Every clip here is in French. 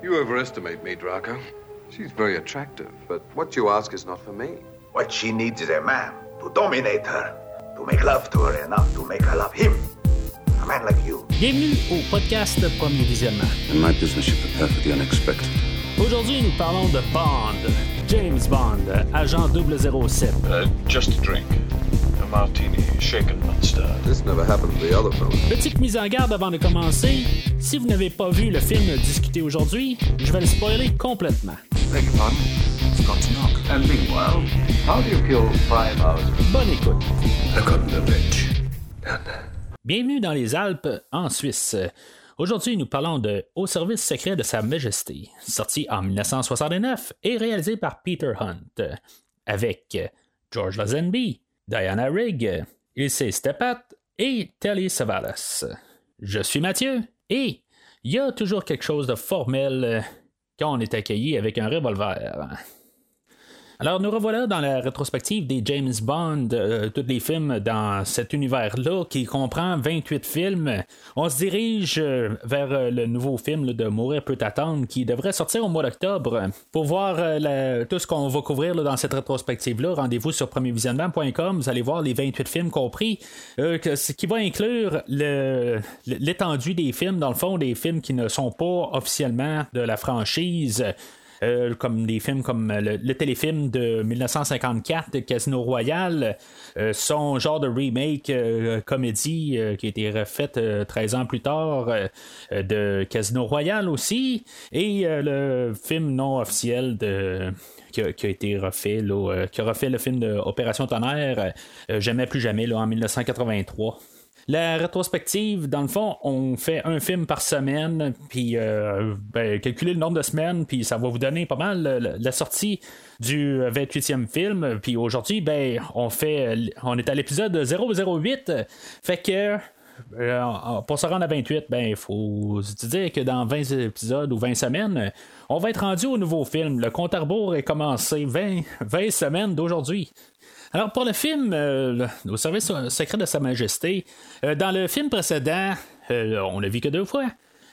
You overestimate me, Draco. She's very attractive, but what you ask is not for me. What she needs is a man to dominate her, to make love to her enough to make her love him. A man like you. Bienvenue au podcast Premier Visionnement. In my business, you prepare for the unexpected. Aujourd'hui, nous parlons de Bond, James Bond, agent 007. Uh, just a drink. A martini, shaken not stirred. This never happened to the other fellow. Petite mise en garde avant de commencer. Si vous n'avez pas vu le film discuté aujourd'hui, je vais le spoiler complètement. Beg your pardon? Scott to knock. And meanwhile, how do you kill five hours? Bonne écoute. I got the bitch. Down there. Bienvenue dans les Alpes, en Suisse. Aujourd'hui, nous parlons de Au service secret de Sa Majesté, sorti en 1969 et réalisé par Peter Hunt, avec George Lazenby, Diana Rigg, Ilse Stepat et Telly Savalas. Je suis Mathieu et il y a toujours quelque chose de formel quand on est accueilli avec un revolver. Alors, nous revoilà dans la rétrospective des James Bond, euh, tous les films dans cet univers-là qui comprend 28 films. On se dirige euh, vers euh, le nouveau film de Mourir peut attendre qui devrait sortir au mois d'octobre. Pour voir euh, tout ce qu'on va couvrir dans cette rétrospective-là, rendez-vous sur premiervisionnement.com. Vous allez voir les 28 films compris, ce qui va inclure l'étendue des films, dans le fond, des films qui ne sont pas officiellement de la franchise. Euh, comme des films comme le, le téléfilm de 1954, Casino Royale, euh, son genre de remake euh, comédie euh, qui a été refaite euh, 13 ans plus tard euh, euh, de Casino Royale aussi, et euh, le film non officiel de qui a, qui a été refait, là, euh, qui a refait le film de Opération Tonnerre, euh, Jamais plus jamais, là, en 1983. La rétrospective, dans le fond, on fait un film par semaine, puis euh, ben, calculez le nombre de semaines, puis ça va vous donner pas mal euh, la, sortie du 28e film. Puis aujourd'hui, ben, on fait, on est à l'épisode 008, fait que euh, pour se rendre à 28, ben, il faut se dire que dans 20 épisodes ou 20 semaines, on va être rendu au nouveau film. Le compte à rebours est commencé 20, 20 semaines d'aujourd'hui. Alors pour le film euh, Au service secret de Sa Majesté, euh, dans le film précédent, euh, on l'a vu que deux fois.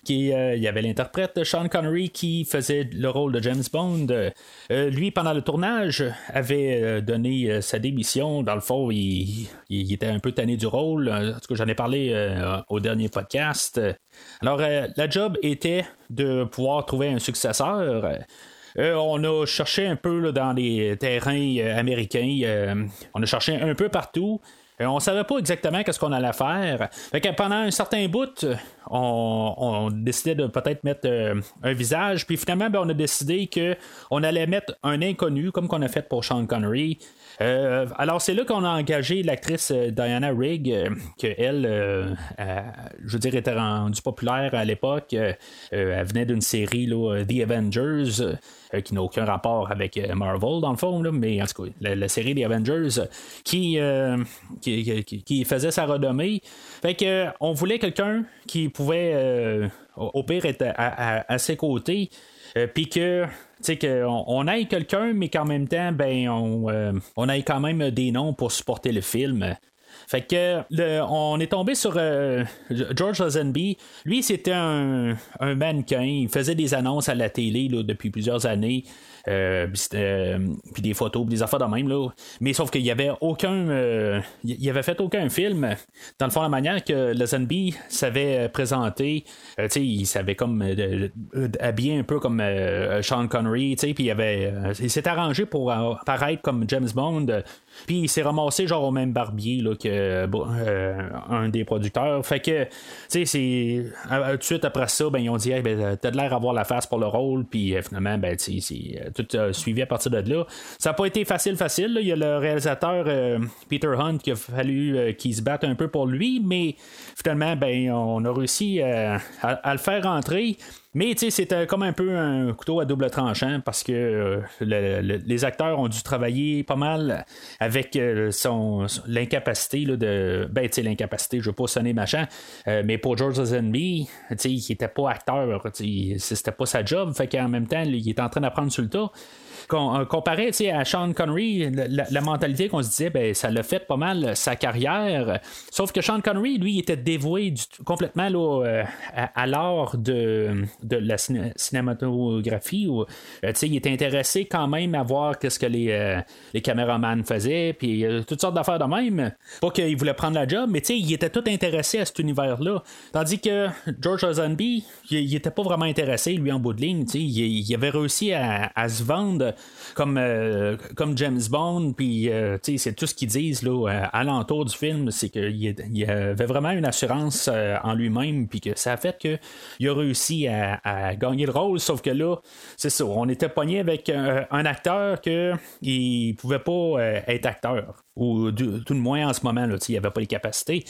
Qui, euh, y avait l'interprète Sean Connery qui faisait le rôle de James Bond. Euh, lui, pendant le tournage, avait donné sa démission. Dans le fond, il, il était un peu tanné du rôle. En tout cas, j'en ai parlé au dernier podcast. Alors, la job était de pouvoir trouver un successeur. Euh, on a cherché un peu dans les terrains euh, américains. euh, on a cherché un peu partout. On savait pas exactement qu'est-ce qu'on allait faire. Fait que pendant un certain bout, on, décidait de peut-être mettre un visage. Puis finalement, ben, on a décidé que on allait mettre un inconnu, comme qu'on a fait pour Sean Connery. Euh, alors c'est là qu'on a engagé l'actrice euh, Diana Rigg, euh, que elle, euh, je veux dire, était rendue populaire à l'époque. Elle venait d'une série The Avengers, qui n'a aucun rapport avec Marvel dans le fond, là, mais en tout cas, la, série The Avengers, qui, qui, qui- faisait sa renommée. Fait que on voulait quelqu'un qui pouvait, au pire, être à, ses côtés. Puis que, sais, qu'on on ait quelqu'un, mais qu'en même temps, ben, on, euh, on ait quand même des noms pour supporter le film. Fait que on est tombé sur euh, George Lazenby. Lui, c'était un, mannequin. Il faisait des annonces à la télé depuis plusieurs années. Euh, euh, puis des photos, des affaires de même. Mais sauf qu'il y avait aucun. il avait fait aucun film. Dans le fond, la manière que Lazenby savait présenter, il savait comme habiller un peu comme Sean Connery, puis il avait. il s'est arrangé pour euh, paraître comme James Bond. Euh, puis il s'est ramassé genre au même barbier là, que euh, un des producteurs. Fait que, tu sais, c'est. euh, tout de suite après ça, ben, ils ont dit, hey, ben, t'as de l'air d'avoir la face pour le rôle. Puis euh, finalement, ben, tu euh, tout euh, suivi à partir de là. Ça n'a pas été facile, facile. Il y a le réalisateur euh, Peter Hunt qui a fallu euh, qu'il se batte un peu pour lui, mais finalement, ben, on a réussi euh, à, à le faire rentrer. Mais tu sais, c'était comme un peu un couteau à double tranchant parce que euh, le- le- les acteurs ont dû travailler pas mal avec euh, son, son- l'incapacité de. Ben, tu sais, l'incapacité, je veux pas sonner machin, euh, mais pour George Lazenby, tu sais, il était pas acteur, c'était pas sa job, fait qu'en même temps, il est en train d'apprendre sur le tas. Comparé à Sean Connery, la, mentalité qu'on se disait, ben, ça l'a fait pas mal sa carrière. Sauf que Sean Connery, lui, il était dévoué complètement à, l'art de, de la cinématographie. Il était intéressé quand même à voir qu'est-ce que les, les caméramans faisaient, puis toutes sortes d'affaires de même. Pas qu'il voulait prendre la job, mais il était tout intéressé à cet univers-là. Tandis que George Lazenby, il, était pas vraiment intéressé, lui, en bout de ligne. Il, avait réussi à, se vendre comme, euh, comme James Bond, puis euh, c'est tout ce qu'ils disent là, à, l'entour du film, c'est qu'il avait vraiment une assurance euh, en lui-même, puis que ça a fait qu'il a réussi à, gagner le rôle, sauf que là, c'est ça, on était pogné avec un, acteur que il pouvait pas être acteur ou tout le moins en ce moment, là, il n'y avait pas les capacités.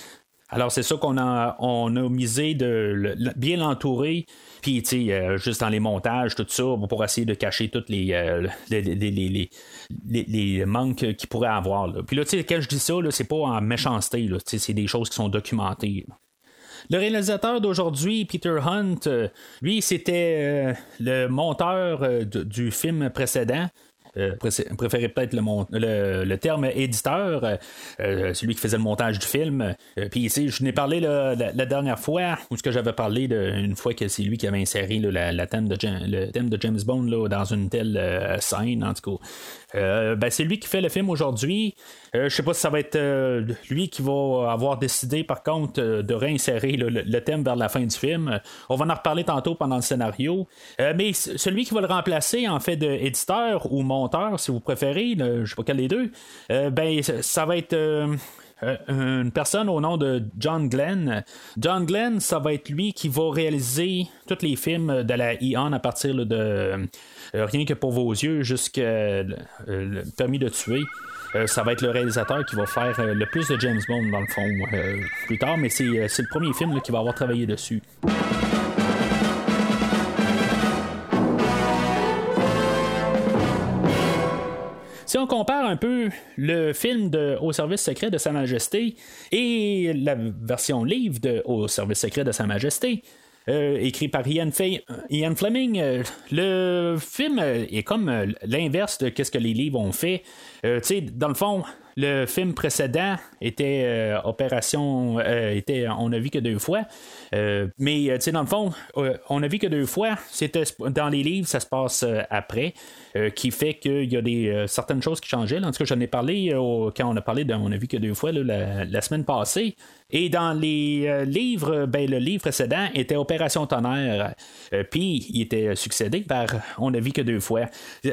Alors, c'est ça qu'on a, misé de bien l'entourer, puis, euh, juste dans les montages, tout ça, pour essayer de cacher tous les, euh, les, manques qu'il pourrait avoir. Puis là, quand je dis ça, c'est pas en méchanceté, c'est des choses qui sont documentées. Le réalisateur d'aujourd'hui, Peter Hunt, euh, lui, c'était le monteur du film précédent. Euh, peut-être le, le, terme éditeur, euh, euh, celui qui faisait le montage du film. Puis ici, je n'ai parlé la, dernière fois, ou ce que j'avais parlé une fois que c'est lui qui avait inséré la, thème de, le thème de James Bond dans une telle scène, en tout cas. Euh, ben, c'est lui qui fait le film aujourd'hui. Euh, je sais pas si ça va être euh, lui qui va avoir décidé, par contre, de réinsérer le, thème vers la fin du film. On va en reparler tantôt pendant le scénario. mais celui qui va le remplacer, en fait, d'éditeur ou monteur, si vous préférez, je sais pas quel des deux, ben, ça va être. Une personne au nom de John Glenn. John Glenn, ça va être lui qui va réaliser tous les films de la Eon à partir de euh, rien que pour vos yeux, jusqu'à euh, le permis de tuer. Euh, ça va être le réalisateur qui va faire le plus de James Bond dans le fond plus tard, mais c'est, le premier film qui va avoir travaillé dessus. Si on compare un peu le film de Au service secret de Sa Majesté et la version livre de Au service secret de Sa Majesté, euh, écrit par Ian, Ian Fleming. Euh, le film est comme euh, l'inverse de ce que les livres ont fait. dans le fond, le film précédent était Opération. était, on a vu que deux fois. mais dans le fond, on a vu que deux fois. C'était dans les livres, ça se passe après. qui fait qu'il y a des, certaines choses qui changeaient. En tout cas, j'en ai parlé quand on a parlé de On a vu que deux fois la, semaine passée. Et dans les euh, livres, ben, le livre précédent était Opération Tonnerre, euh, puis il était succédé par On a vu que deux fois.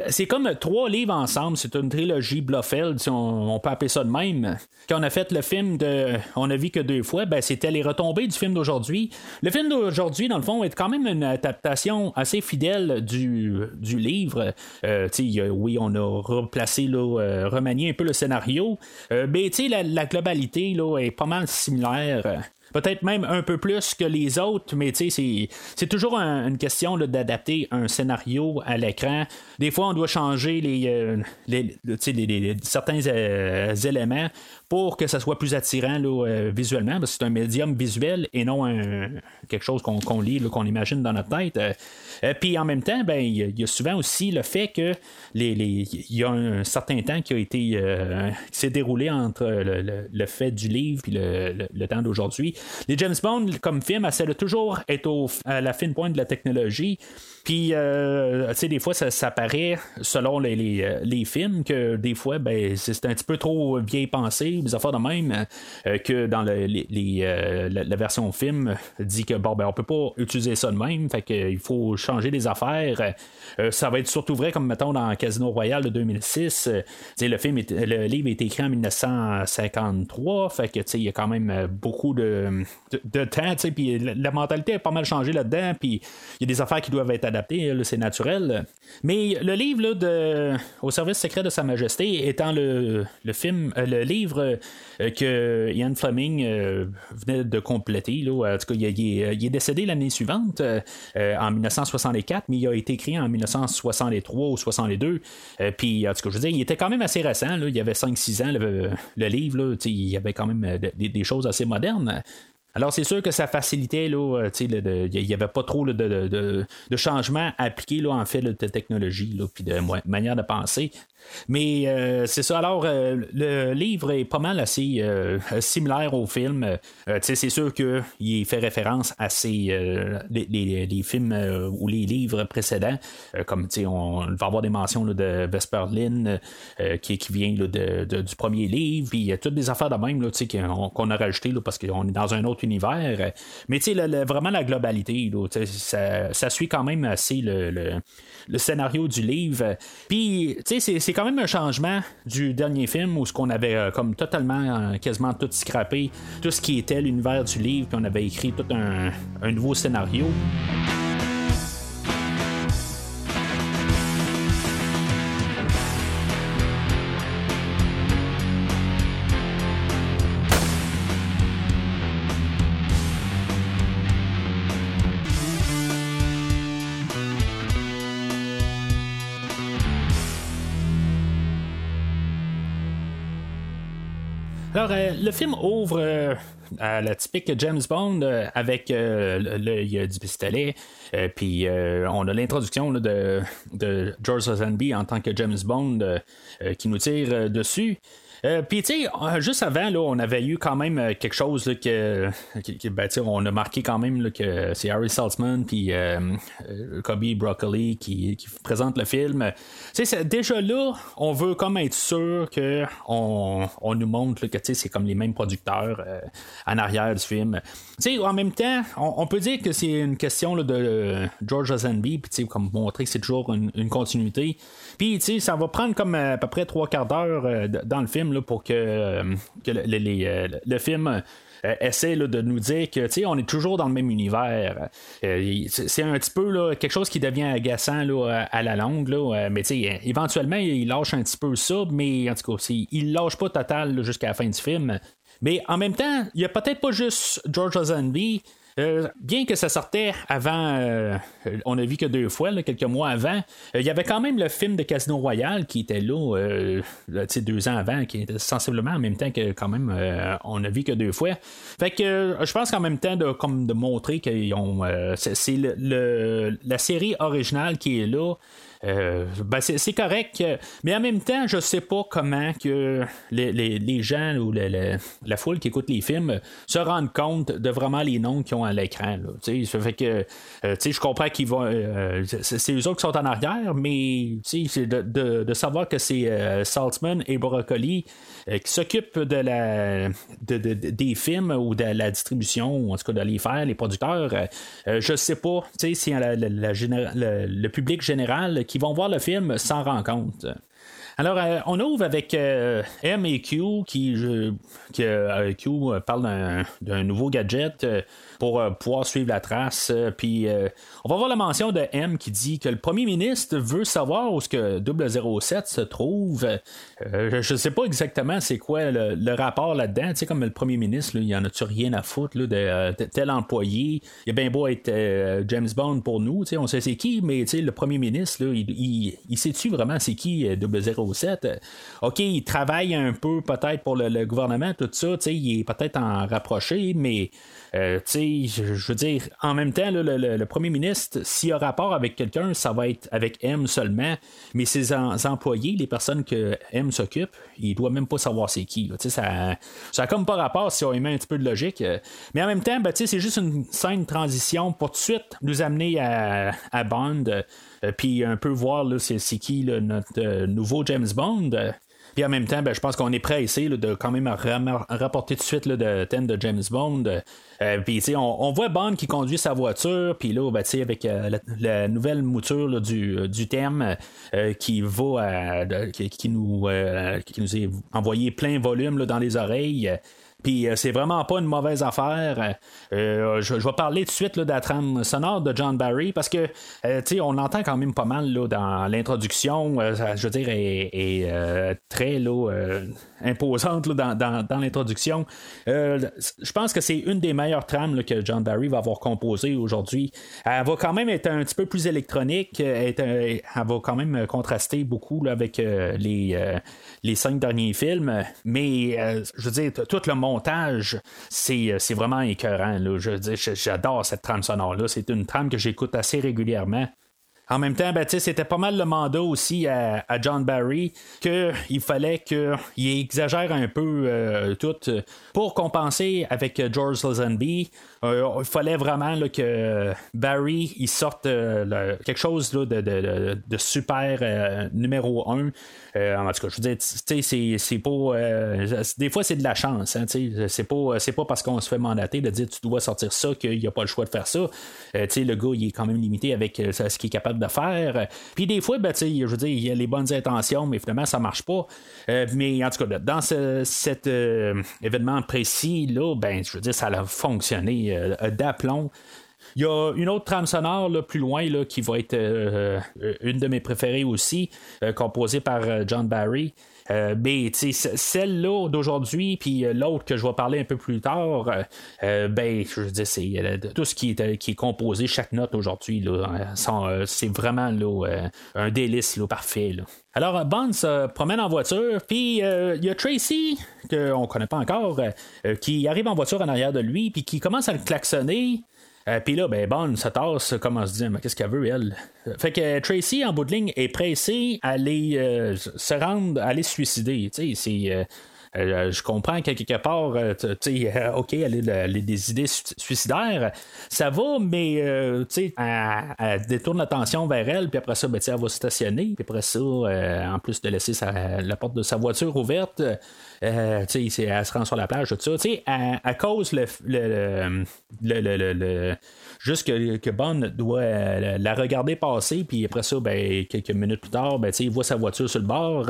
C'est comme trois livres ensemble, c'est une trilogie Blofeld, si on, peut appeler ça de même. Quand on a fait le film de On a vu que deux fois, ben, c'était les retombées du film d'aujourd'hui. Le film d'aujourd'hui, dans le fond, est quand même une adaptation assez fidèle du, du livre. Euh, oui, on a replacé, remanié un peu le scénario, mais la, la globalité là, est pas mal similaire Peut-être même un peu plus que les autres, mais c'est toujours une question d'adapter un scénario à l'écran. Des fois, on doit changer les, euh, certains euh, éléments pour que ça soit plus attirant euh, visuellement, parce que c'est un médium visuel et non quelque chose qu'on lit, qu'on imagine dans notre tête. Euh, puis en même temps, ben, il y, a souvent aussi le fait que les, y a un certain temps qui a été euh, qui s'est déroulé entre le, fait du livre et le, temps d'aujourd'hui. Les James Bond, comme film, essaient toujours être à la fine pointe de la technologie. Puis, euh, tu sais, des fois, ça, ça paraît, selon les, les, euh, films, que des fois, ben, c'est un petit peu trop bien pensé, des affaires de même, euh, que dans le, les, la, version film dit que, bon, ben, on peut pas utiliser ça de même, fait qu'il faut changer des affaires. ça va être surtout vrai, comme mettons dans Casino Royale de 2006. sais le film, le livre été écrit en 1953, fait que, tu sais, il y a quand même beaucoup de, de, temps, tu sais, puis la, mentalité a pas mal changé là-dedans, puis il y a des affaires qui doivent être adapté, c'est naturel. Mais le livre de Au service secret de Sa Majesté étant le, film, euh, le livre euh, que Ian Fleming euh, venait de compléter, en tout cas, il, est décédé l'année suivante, en 1964, mais il a été écrit en 1963 ou 62. Puis, en tout cas, je veux il était quand même assez récent, il y avait 5-6 ans, le, livre, il y avait quand même des choses assez modernes. Alors, c'est sûr que ça facilitait, là, il n'y avait pas trop de, de, changements à appliquer, là, en fait, de technologie, puis de manière de penser. Mais euh, c'est ça. Alors, euh, le livre est pas mal assez euh, similaire au film. c'est sûr qu'il fait référence à ces, les, films ou les livres précédents. comme on, va avoir des mentions de Vesper Lynn qui, qui, vient du premier livre. Puis il y a toutes des affaires de même qu'on, a rajouté parce qu'on est dans un autre univers. Mais vraiment la globalité, ça, suit quand même assez le, scénario du livre. Puis, tu sais, c'est quand même un changement du dernier film où ce qu'on avait euh, comme totalement, euh, quasiment tout scrappé, tout ce qui était l'univers du livre, puis on avait écrit tout un nouveau scénario. Alors, euh, le film ouvre euh, à la typique James Bond euh, avec l'œil du pistolet. puis on a l'introduction de, de, George Lazenby en tant que James Bond qui nous tire dessus. Euh, puis, tu sais, euh, juste avant, là, on avait eu quand même euh, quelque chose que, ben, on a marqué quand même que c'est Harry Saltzman puis Kobe Broccoli qui, présente le film. Tu sais, déjà là, on veut comme être sûr que on, nous montre que c'est comme les mêmes producteurs en arrière du film. Tu sais, en même temps, on, peut dire que c'est une question de George Lazenby, puis comme montrer que c'est toujours une continuité. Puis, tu sais, ça va prendre comme à peu près trois quarts d'heure dans le film pour que, euh, euh, le, film euh, essaie de nous dire que on est toujours dans le même univers. c'est un petit peu quelque chose qui devient agaçant à la longue, mais éventuellement il lâche un petit peu ça, mais en tout cas, il lâche pas total jusqu'à la fin du film. Mais en même temps, il y a peut-être pas juste George Lazenby euh, bien que ça sortait avant, euh, on a vu que deux fois, quelques mois avant, euh, il y avait quand même le film de Casino Royale qui était là, deux ans avant, qui était sensiblement en même temps que quand même, on a vu que deux fois. Fait que je pense qu'en même temps de, comme de montrer que c'est, la série originale qui est là. Euh, ben c'est correct, mais en même temps, je sais pas comment que les, gens ou la foule qui écoute les films se rendent compte de vraiment les noms qu'ils ont à l'écran. Ça fait que euh, je comprends qu'ils vont. Euh, c'est eux autres qui sont en arrière, mais de, de, savoir que c'est Saltzman et Broccoli qui s'occupent de la des films ou de la distribution, ou en tout cas de les faire, les producteurs, je sais pas si le public général qui vont voir le film s'en rend compte. Alors, euh, on ouvre avec euh, M et Q qui, qui euh, Q parle d'un nouveau gadget pour euh, pouvoir suivre la trace. Euh, puis euh, on va voir la mention de M qui dit que le premier ministre veut savoir où ce que 007 se trouve. je ne sais pas exactement c'est quoi le, rapport là-dedans. Tu sais, comme le premier ministre, il y en a-tu rien à foutre de, tel employé? Il est bien beau être James Bond pour nous. Tu sais, on sait c'est qui, mais tu sais, le premier ministre, il, il, sait-tu vraiment c'est qui 007? OK, il travaille un peu peut-être pour le, le, gouvernement, tout ça. Tu sais, il est peut-être en rapproché, mais euh, je, veux dire, en même temps, le, premier ministre, s'il a rapport avec quelqu'un, ça va être avec M seulement, mais ses employés, les personnes que M s'occupe, il doit même pas savoir c'est qui. ça, ça a comme pas rapport si on y met un petit peu de logique. Mais en même temps, ben, c'est juste une scène transition pour tout de suite nous amener à, Bond, euh, puis un peu voir c'est qui notre euh, nouveau James Bond. Puis en même temps, ben, je pense qu'on est prêt ici de quand même rapporter de suite le thème de James Bond. Euh, puis on, on, voit Bond qui conduit sa voiture, puis là, ben, avec euh, la, nouvelle mouture du, euh, du, thème qui va qui, nous, qui nous est envoyé plein volume dans les oreilles. Puis euh, c'est vraiment pas une mauvaise affaire. Euh, je, vais parler tout de suite là, de la trame sonore de John Barry parce que euh, on l'entend quand même pas mal là, dans l'introduction. je veux dire, est, est très là, imposante là, dans, dans, l'introduction. je pense que c'est une des meilleures trames que John Barry va avoir composées aujourd'hui. Elle va quand même être un petit peu plus électronique. Elle, va quand même contraster beaucoup avec les, les cinq derniers films. Mais je veux dire, tout le monde montage, c'est, vraiment écœurant. Je, j'adore cette trame sonore-là. C'est une trame que j'écoute assez régulièrement. En même temps, ben, c'était pas mal le mandat aussi à, John Barry qu'il fallait qu'il exagère un peu euh, tout pour compenser avec George Lazenby. Euh, il fallait vraiment que Barry il sorte euh, quelque chose de, super numéro un. en tout cas, je veux dire, c'est pas. des fois, c'est de la chance. Hein, c'est pas, pas parce qu'on se fait mandater de dire tu dois sortir ça qu'il n'y a pas le choix de faire ça. le gars, il est quand même limité avec ce qu'il est capable de faire. Puis des fois, ben, je veux dire, il y a les bonnes intentions, mais finalement, ça marche pas. mais en tout cas, dans cet événement précis, là, ben, je veux dire, ça a fonctionné euh, d'aplomb. Il y a une autre trame sonore là, plus loin là, qui va être euh, une de mes préférées aussi, euh, composée par John Barry. mais celle-là d'aujourd'hui, puis l'autre que je vais parler un peu plus tard, ben, je veux dire, c'est tout ce qui est, qui est composé, chaque note aujourd'hui, c'est vraiment là, un délice là, parfait. Alors, Bond se promène en voiture, puis il y a Tracy, qu'on connaît pas encore, qui arrive en voiture en arrière de lui, puis qui commence à le klaxonner. Euh, puis là, ben, Bonne se tasse, comment se dire, mais qu'est-ce qu'elle veut, elle? Fait que Tracy, en bout de ligne, est pressée à aller euh, se rendre, à aller se suicider. Tu sais, c'est. Euh, je comprends qu'à quelque part, sais, OK, elle a, des idées suicidaires, ça va, mais sais, elle, détourne l'attention vers elle, puis après ça, ben, elle va se stationner, puis après ça, en plus de laisser la porte de sa voiture ouverte, euh, elle se rend sur la plage, tout ça. À, à cause le, le, le, le juste que, que Bond doit euh, la regarder passer, puis après ça, ben, quelques minutes plus tard, ben, il voit sa voiture sur le bord.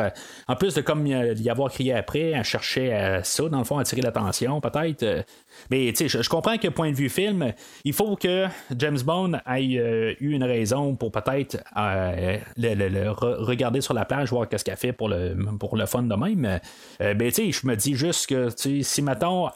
En plus de comme y avoir crié après, elle cherchait à ça, dans le fond, attirer l'attention, peut-être. Mais je, je comprends que point de vue film, il faut que James Bond ait euh, eu une raison pour peut-être euh, le, regarder sur la plage, voir qu'est-ce qu'elle fait pour le, pour le fun de même. Euh, ben, je me dis juste que si Maton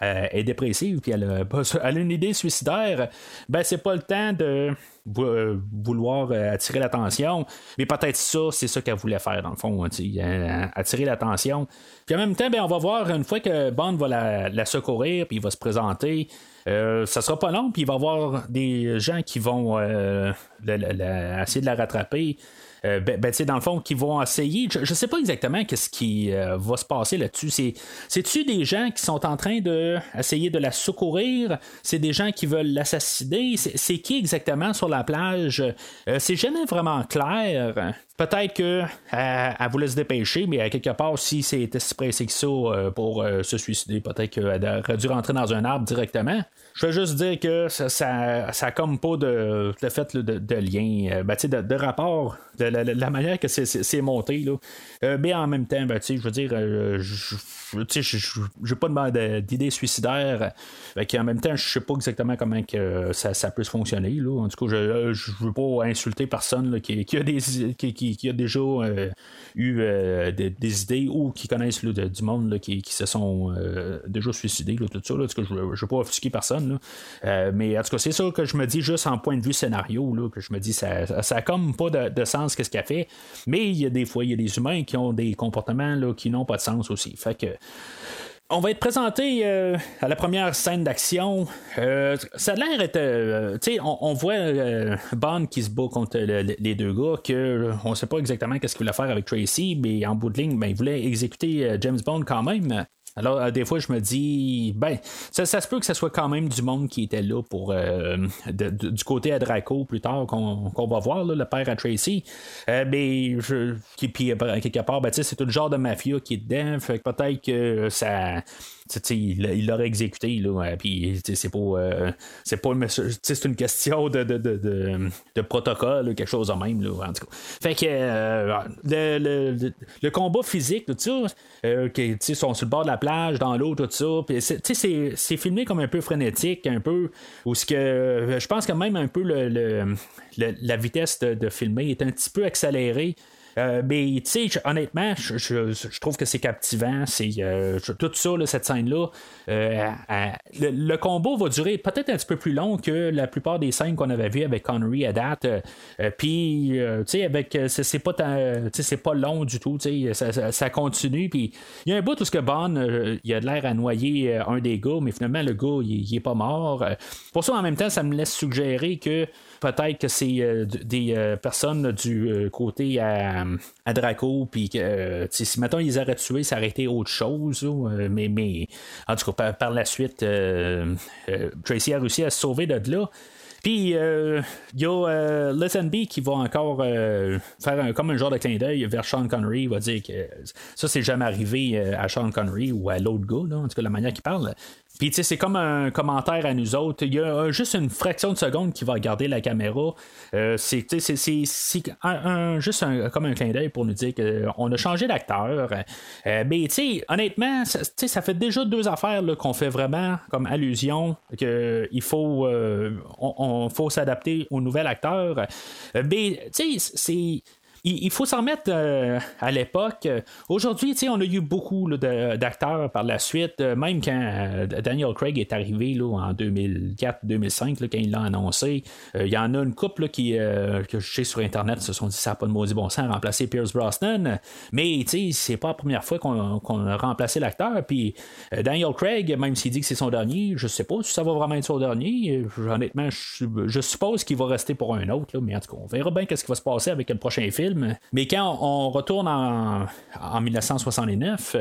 est, est dépressive puis elle a, une idée suicidaire, ben c'est pas le temps de vouloir attirer l'attention. Mais peut-être ça, c'est ça qu'elle voulait faire dans le fond, attirer l'attention. Puis en même temps, ben, on va voir une fois que Bond va la, secourir, puis il va se présenter. Euh, ça sera pas long, puis il va y avoir des gens qui vont euh, essayer de la rattraper. Euh, ben, ben dans le fond, qui vont essayer. Je ne sais pas exactement qu'est-ce qui euh, va se passer là-dessus. C'est, c'est-tu des gens qui sont en train de de la secourir? C'est des gens qui veulent l'assassiner? C'est, qui exactement sur la plage? c'est jamais vraiment clair. Peut-être qu'elle elle voulait se dépêcher, mais à quelque part, si c'était si pressé que ça pour se suicider, peut-être qu'elle aurait dû rentrer dans un arbre directement. Je veux juste dire que ça, ça, comme pas de, fait de, lien, euh, ben, de, de, rapport, de la, manière que c'est monté. Là. Euh, mais en même temps, ben, je veux dire, euh, je n'ai pas d'idée suicidaire. en même temps, je sais pas exactement comment que ça, peut se fonctionner. Là. En tout cas, je ne veux pas insulter personne qui, a des, qui, a déjà eu des, idées ou qui connaissent du monde qui, se sont déjà suicidés, tout ça. Là. je ne veux pas offusquer personne. Euh, mais en tout cas, c'est ça que je me dis juste en point de vue scénario, là, que je me dis ça, ça a comme pas de, sens qu'est-ce qu'elle fait. Mais il y a des fois, il y a des humains qui ont des comportements là, qui n'ont pas de sens aussi. Fait que. On va être présenté euh, à la première scène d'action. Euh, ça a l'air tu sais, on, voit Bond qui se bat contre les deux gars, que on sait pas exactement qu'est-ce qu'il voulait faire avec Tracy, mais en bout de ligne, ben, il voulait exécuter James Bond quand même. Alors, euh, des fois, je me dis, ben, ça, se peut que ce soit quand même du monde qui était là pour euh, du côté à Draco plus tard qu'on va voir, le père à Tracy. Euh, mais, je, qui, puis, quelque part, ben, c'est tout le genre de mafia qui est dedans. Fait que peut-être que ça il l'aurait exécuté, là, puis c'est pas, euh, pas c'est une question de, de, de, de protocole, quelque chose de même, là, en tout cas. Fait que euh, le, le, combat physique, tout ça, euh, sont sur le bord de la plage, dans l'eau, tout ça, puis c'est, filmé comme un peu frénétique, un peu, où ce que je pense que même un peu le, la vitesse de, filmer est un petit peu accélérée. Euh, mais tu sais, honnêtement, je, trouve que c'est captivant. C'est tout ça, cette scène-là. le, combo va durer peut-être un petit peu plus long que la plupart des scènes qu'on avait vues avec Connery à date. Puis, tu sais, avec c'est pas c'est pas long du tout. Ça, continue. Puis, il y a un bout où ce que Bond, il a l'air à noyer un des gars, mais finalement, le gars, il, il est pas mort. Pour ça, en même temps, ça me laisse suggérer que peut-être que c'est euh, des euh, personnes du euh, côté à, Draco, puis si maintenant ils auraient tué, ça aurait été autre chose. mais, en tout cas, par, la suite, Tracy a réussi à se sauver de là. Puis, il y a Lazenby qui va encore faire comme un genre de clin d'œil vers Sean Connery. Il va dire que ça, c'est jamais arrivé à Sean Connery ou à l'autre gars, en tout cas, la manière qu'il parle. Puis, tu sais, c'est comme un commentaire à nous autres. Il y a juste une fraction de seconde qui va regarder la caméra. Euh, c'est, juste comme un clin d'œil pour nous dire qu'on a changé d'acteur. Euh, mais, tu sais, honnêtement, ça, ça fait déjà deux affaires qu'on fait vraiment comme allusion qu'il faut, euh, on, faut s'adapter au nouvel acteur. mais, tu sais, c'est il, faut s'en remettre euh, à l'époque. Aujourd'hui, on a eu beaucoup d'acteurs par la suite, euh, même quand euh, Daniel Craig est arrivé là, en 2004-2005, quand il l'a annoncé. Il y en a une couple qui, que je sais sur Internet se sont dit ça n'a pas de maudit bon sens remplacer Pierce Brosnan. Mais c'est pas la première fois qu'on a remplacé l'acteur. Puis Daniel Craig, même s'il dit que c'est son dernier, je sais pas si ça va vraiment être son dernier. Honnêtement, je, suppose qu'il va rester pour un autre. mais en tout cas, on verra bien ce qui va se passer avec le prochain film. Mais quand on retourne en, 1969,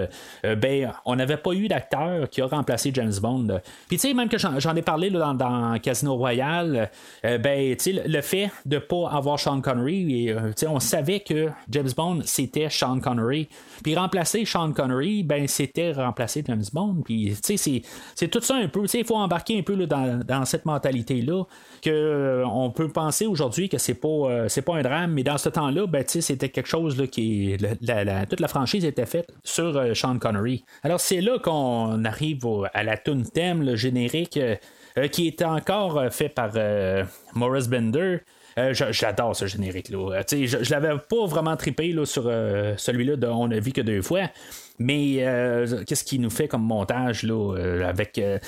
euh, ben, on n'avait pas eu d'acteur qui a remplacé James Bond. Puis tu sais, même que j'en ai parlé dans, Casino Royale, euh, ben, le fait de ne pas avoir Sean Connery, euh, on savait que James Bond, c'était Sean Connery. Puis remplacer Sean Connery, ben, c'était remplacer James Bond. Puis c'est tout ça un peu. Il faut embarquer un peu dans, dans, cette mentalité-là que on peut penser aujourd'hui que c'est pas, pas un drame, mais dans ce temps-là, c'était quelque chose qui. toute la franchise était faite sur euh, Sean Connery. Alors, c'est là qu'on arrive à la tune thème, le générique, euh, euh, qui est encore fait par Morris Bender. J'adore ce générique-là. je, je l'avais pas vraiment trippé là, sur celui-là dont on a vu que deux fois. Mais euh, qu'est-ce qui nous fait comme montage là euh, avec euh,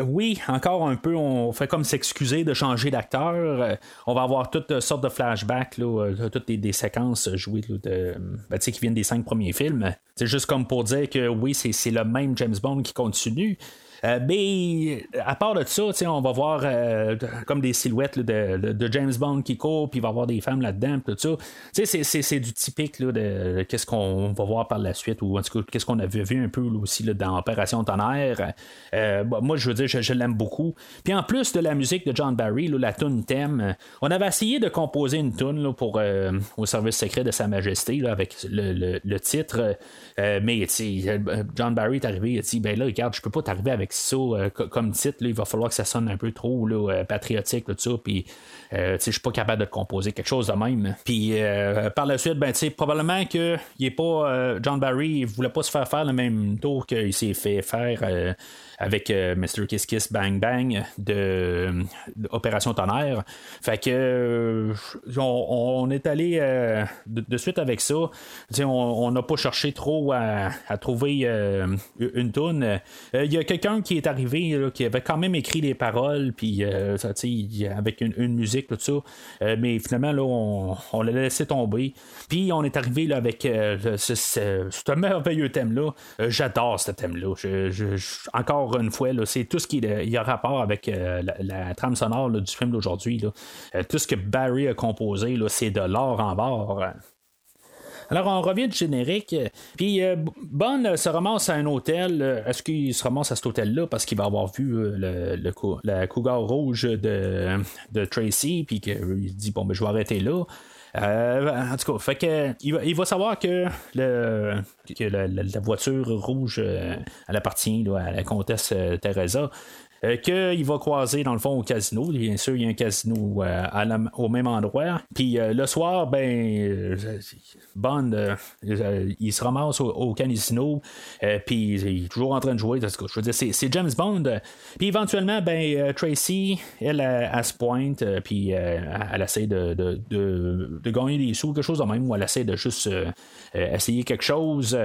oui encore un peu on fait comme s'excuser de changer d'acteur on va avoir toutes sortes de flashbacks là, toutes des, séquences jouées de ben, qui viennent des cinq premiers films. C'est juste comme pour dire que oui c'est le même James Bond qui continue euh, mais à part de ça, on va voir euh, comme des silhouettes de, James Bond qui court, puis il va y avoir des femmes là-dedans, tout ça. C'est du typique de qu'est-ce qu'on va voir par la suite, ou en tout cas, qu'est-ce qu'on avait vu un peu aussi dans Opération Tonnerre. Euh, moi, je veux dire, je, l'aime beaucoup. Puis en plus de la musique de John Barry, la tune thème, on avait essayé de composer une tune pour au service secret de Sa Majesté avec le, titre. mais John Barry est arrivé, il a dit ben là, regarde, je peux pas t'arriver avec ça euh, comme titre, il va falloir que ça sonne un peu trop euh, patriotique, tout ça. Puis, euh, je suis pas capable de composer quelque chose de même. Puis, par la suite, ben, probablement que il est pas John Barry, il voulait pas se faire faire le même tour qu'il s'est fait faire avec euh, Mr. Kiss Kiss Bang Bang de, Opération Tonnerre. Fait que on, est allé de, suite avec ça. on n'a pas cherché trop à, trouver une toune. Il y a quelqu'un qui est arrivé qui avait quand même écrit les paroles, puis avec une, musique, tout ça. mais finalement, là, on, l'a laissé tomber. Puis on est arrivé là, avec ce, ce, merveilleux thème-là. J'adore ce thème-là. encore une fois, c'est tout ce qui a rapport avec euh, la, trame sonore du film d'aujourd'hui. Euh, tout ce que Barry a composé, c'est de l'or en barre. Alors, on revient du générique. Puis, euh, Bond se ramasse à un hôtel. Est-ce qu'il se ramasse à cet hôtel-là parce qu'il va avoir vu le, la cougar rouge de, de Tracy, puis qu'il dit Bon, ben, je vais arrêter là. en tout cas, fait que, il, va, savoir que, le, la, voiture rouge, elle appartient à la comtesse Teresa. Euh, qu'il va croiser dans le fond au casino. Bien sûr, il y a un casino euh, au même endroit. Puis euh, le soir, ben Bond, il se ramasse au, casino, puis il est toujours en train de jouer. Je veux dire, c'est, James Bond. Puis éventuellement, ben Tracy, elle, elle, se pointe, puis elle essaie de, de, gagner des sous, quelque chose de même, ou elle essaie de juste essayer quelque chose.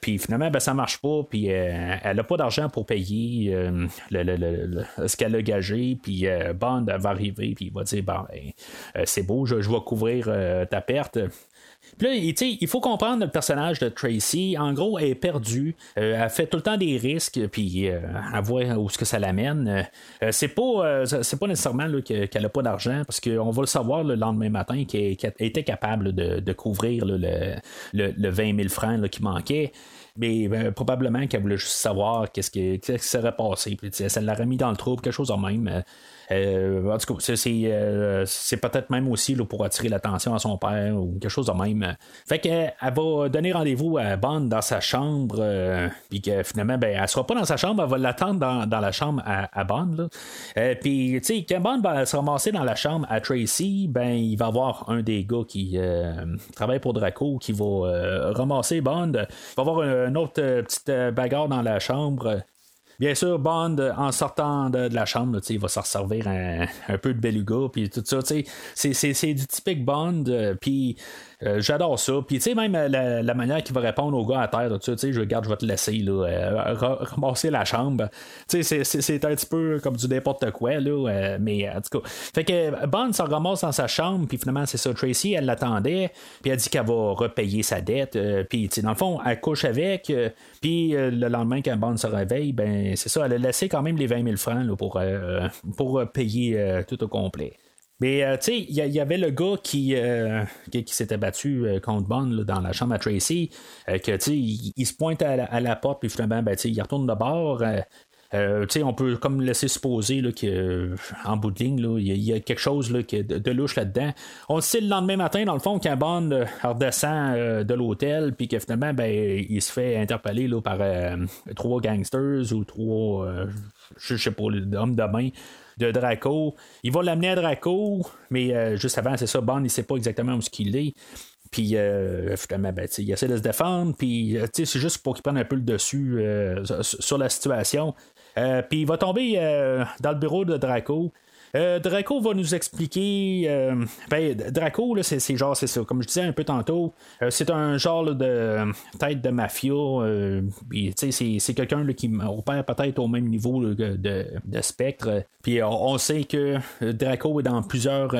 puis finalement, ben, ça marche pas, puis elle n'a pas d'argent pour payer le ce qu'elle a gagé, puis euh, Bond va arriver, puis il va dire ben, euh, c'est beau, je, vais couvrir euh, ta perte. Puis là, il faut comprendre le personnage de Tracy. En gros, elle est perdue. elle fait tout le temps des risques, puis à voir où ce que ça l'amène. c'est pas, pas nécessairement qu'elle n'a pas d'argent, parce qu'on va le savoir le lendemain matin qu'elle, était capable de, couvrir le, le, 20 000 francs qui manquait mais ben, probablement qu'elle voulait juste savoir qu'est-ce qui, serait passé. Puis, ça l'aurait mis dans le trouble, quelque chose de même. Euh, en tout cas, euh, c'est, peut-être même aussi là, pour attirer l'attention à son père ou quelque chose de même. Fait qu'elle va donner rendez-vous à Bond dans sa chambre, euh, puis que finalement, ben, elle sera pas dans sa chambre, elle va l'attendre dans, la chambre à, Bond. puis, tu sais, quand Bond va se ramasser dans la chambre à Tracy, ben, il va avoir un des gars qui travaille pour Draco qui va ramasser Bond. Il va avoir une autre petite bagarre dans la chambre. Bien sûr, Bond, en sortant de, la chambre, il va se resservir un, peu de beluga, puis tout ça. C'est du typique Bond, euh, puis euh, j'adore ça. Puis, tu sais, même euh, la, manière qu'il va répondre au gars à terre, tu sais, je regarde, je vais te laisser, là, ramasser la chambre. Tu sais, c'est un petit peu comme du n'importe quoi, là, mais en tout cas. Fait que Bond se ramasse dans sa chambre, puis finalement, c'est ça. Tracy, elle l'attendait, puis elle dit qu'elle va repayer sa dette, puis, tu sais, dans le fond, elle couche avec, puis le lendemain, quand Bond se réveille, ben, c'est ça, elle a laissé quand même les 20 000 francs pour, euh, pour payer euh, tout au complet. Mais euh, tu sais, il y, avait le gars qui, qui, s'était battu contre Bond dans la chambre à Tracy, que tu sais, il, se pointe à la, porte, puis finalement, ben, il retourne de bord. Euh, on peut comme laisser supposer qu'en bout de ligne, il y, a quelque chose là, de, louche là-dedans. On sait le lendemain matin, dans le fond, quand Bond euh, redescend euh, de l'hôtel, puis que finalement, ben, il se fait interpeller là, par trois gangsters ou trois, je sais pas, hommes de main de Draco. Il va l'amener à Draco, mais juste avant, c'est ça, Bond, il sait pas exactement où ce qu'il est. Puis finalement, ben, il essaie de se défendre, puis c'est juste pour qu'il prenne un peu le dessus sur la situation. Euh, puis il va tomber euh, dans le bureau de Draco. Euh, Draco va nous expliquer. ben, Draco, c'est genre, c'est ça. Comme je disais un peu tantôt, c'est un genre de tête de mafia. c'est quelqu'un qui opère peut-être au même niveau de, spectre. Puis on, sait que Draco est dans plusieurs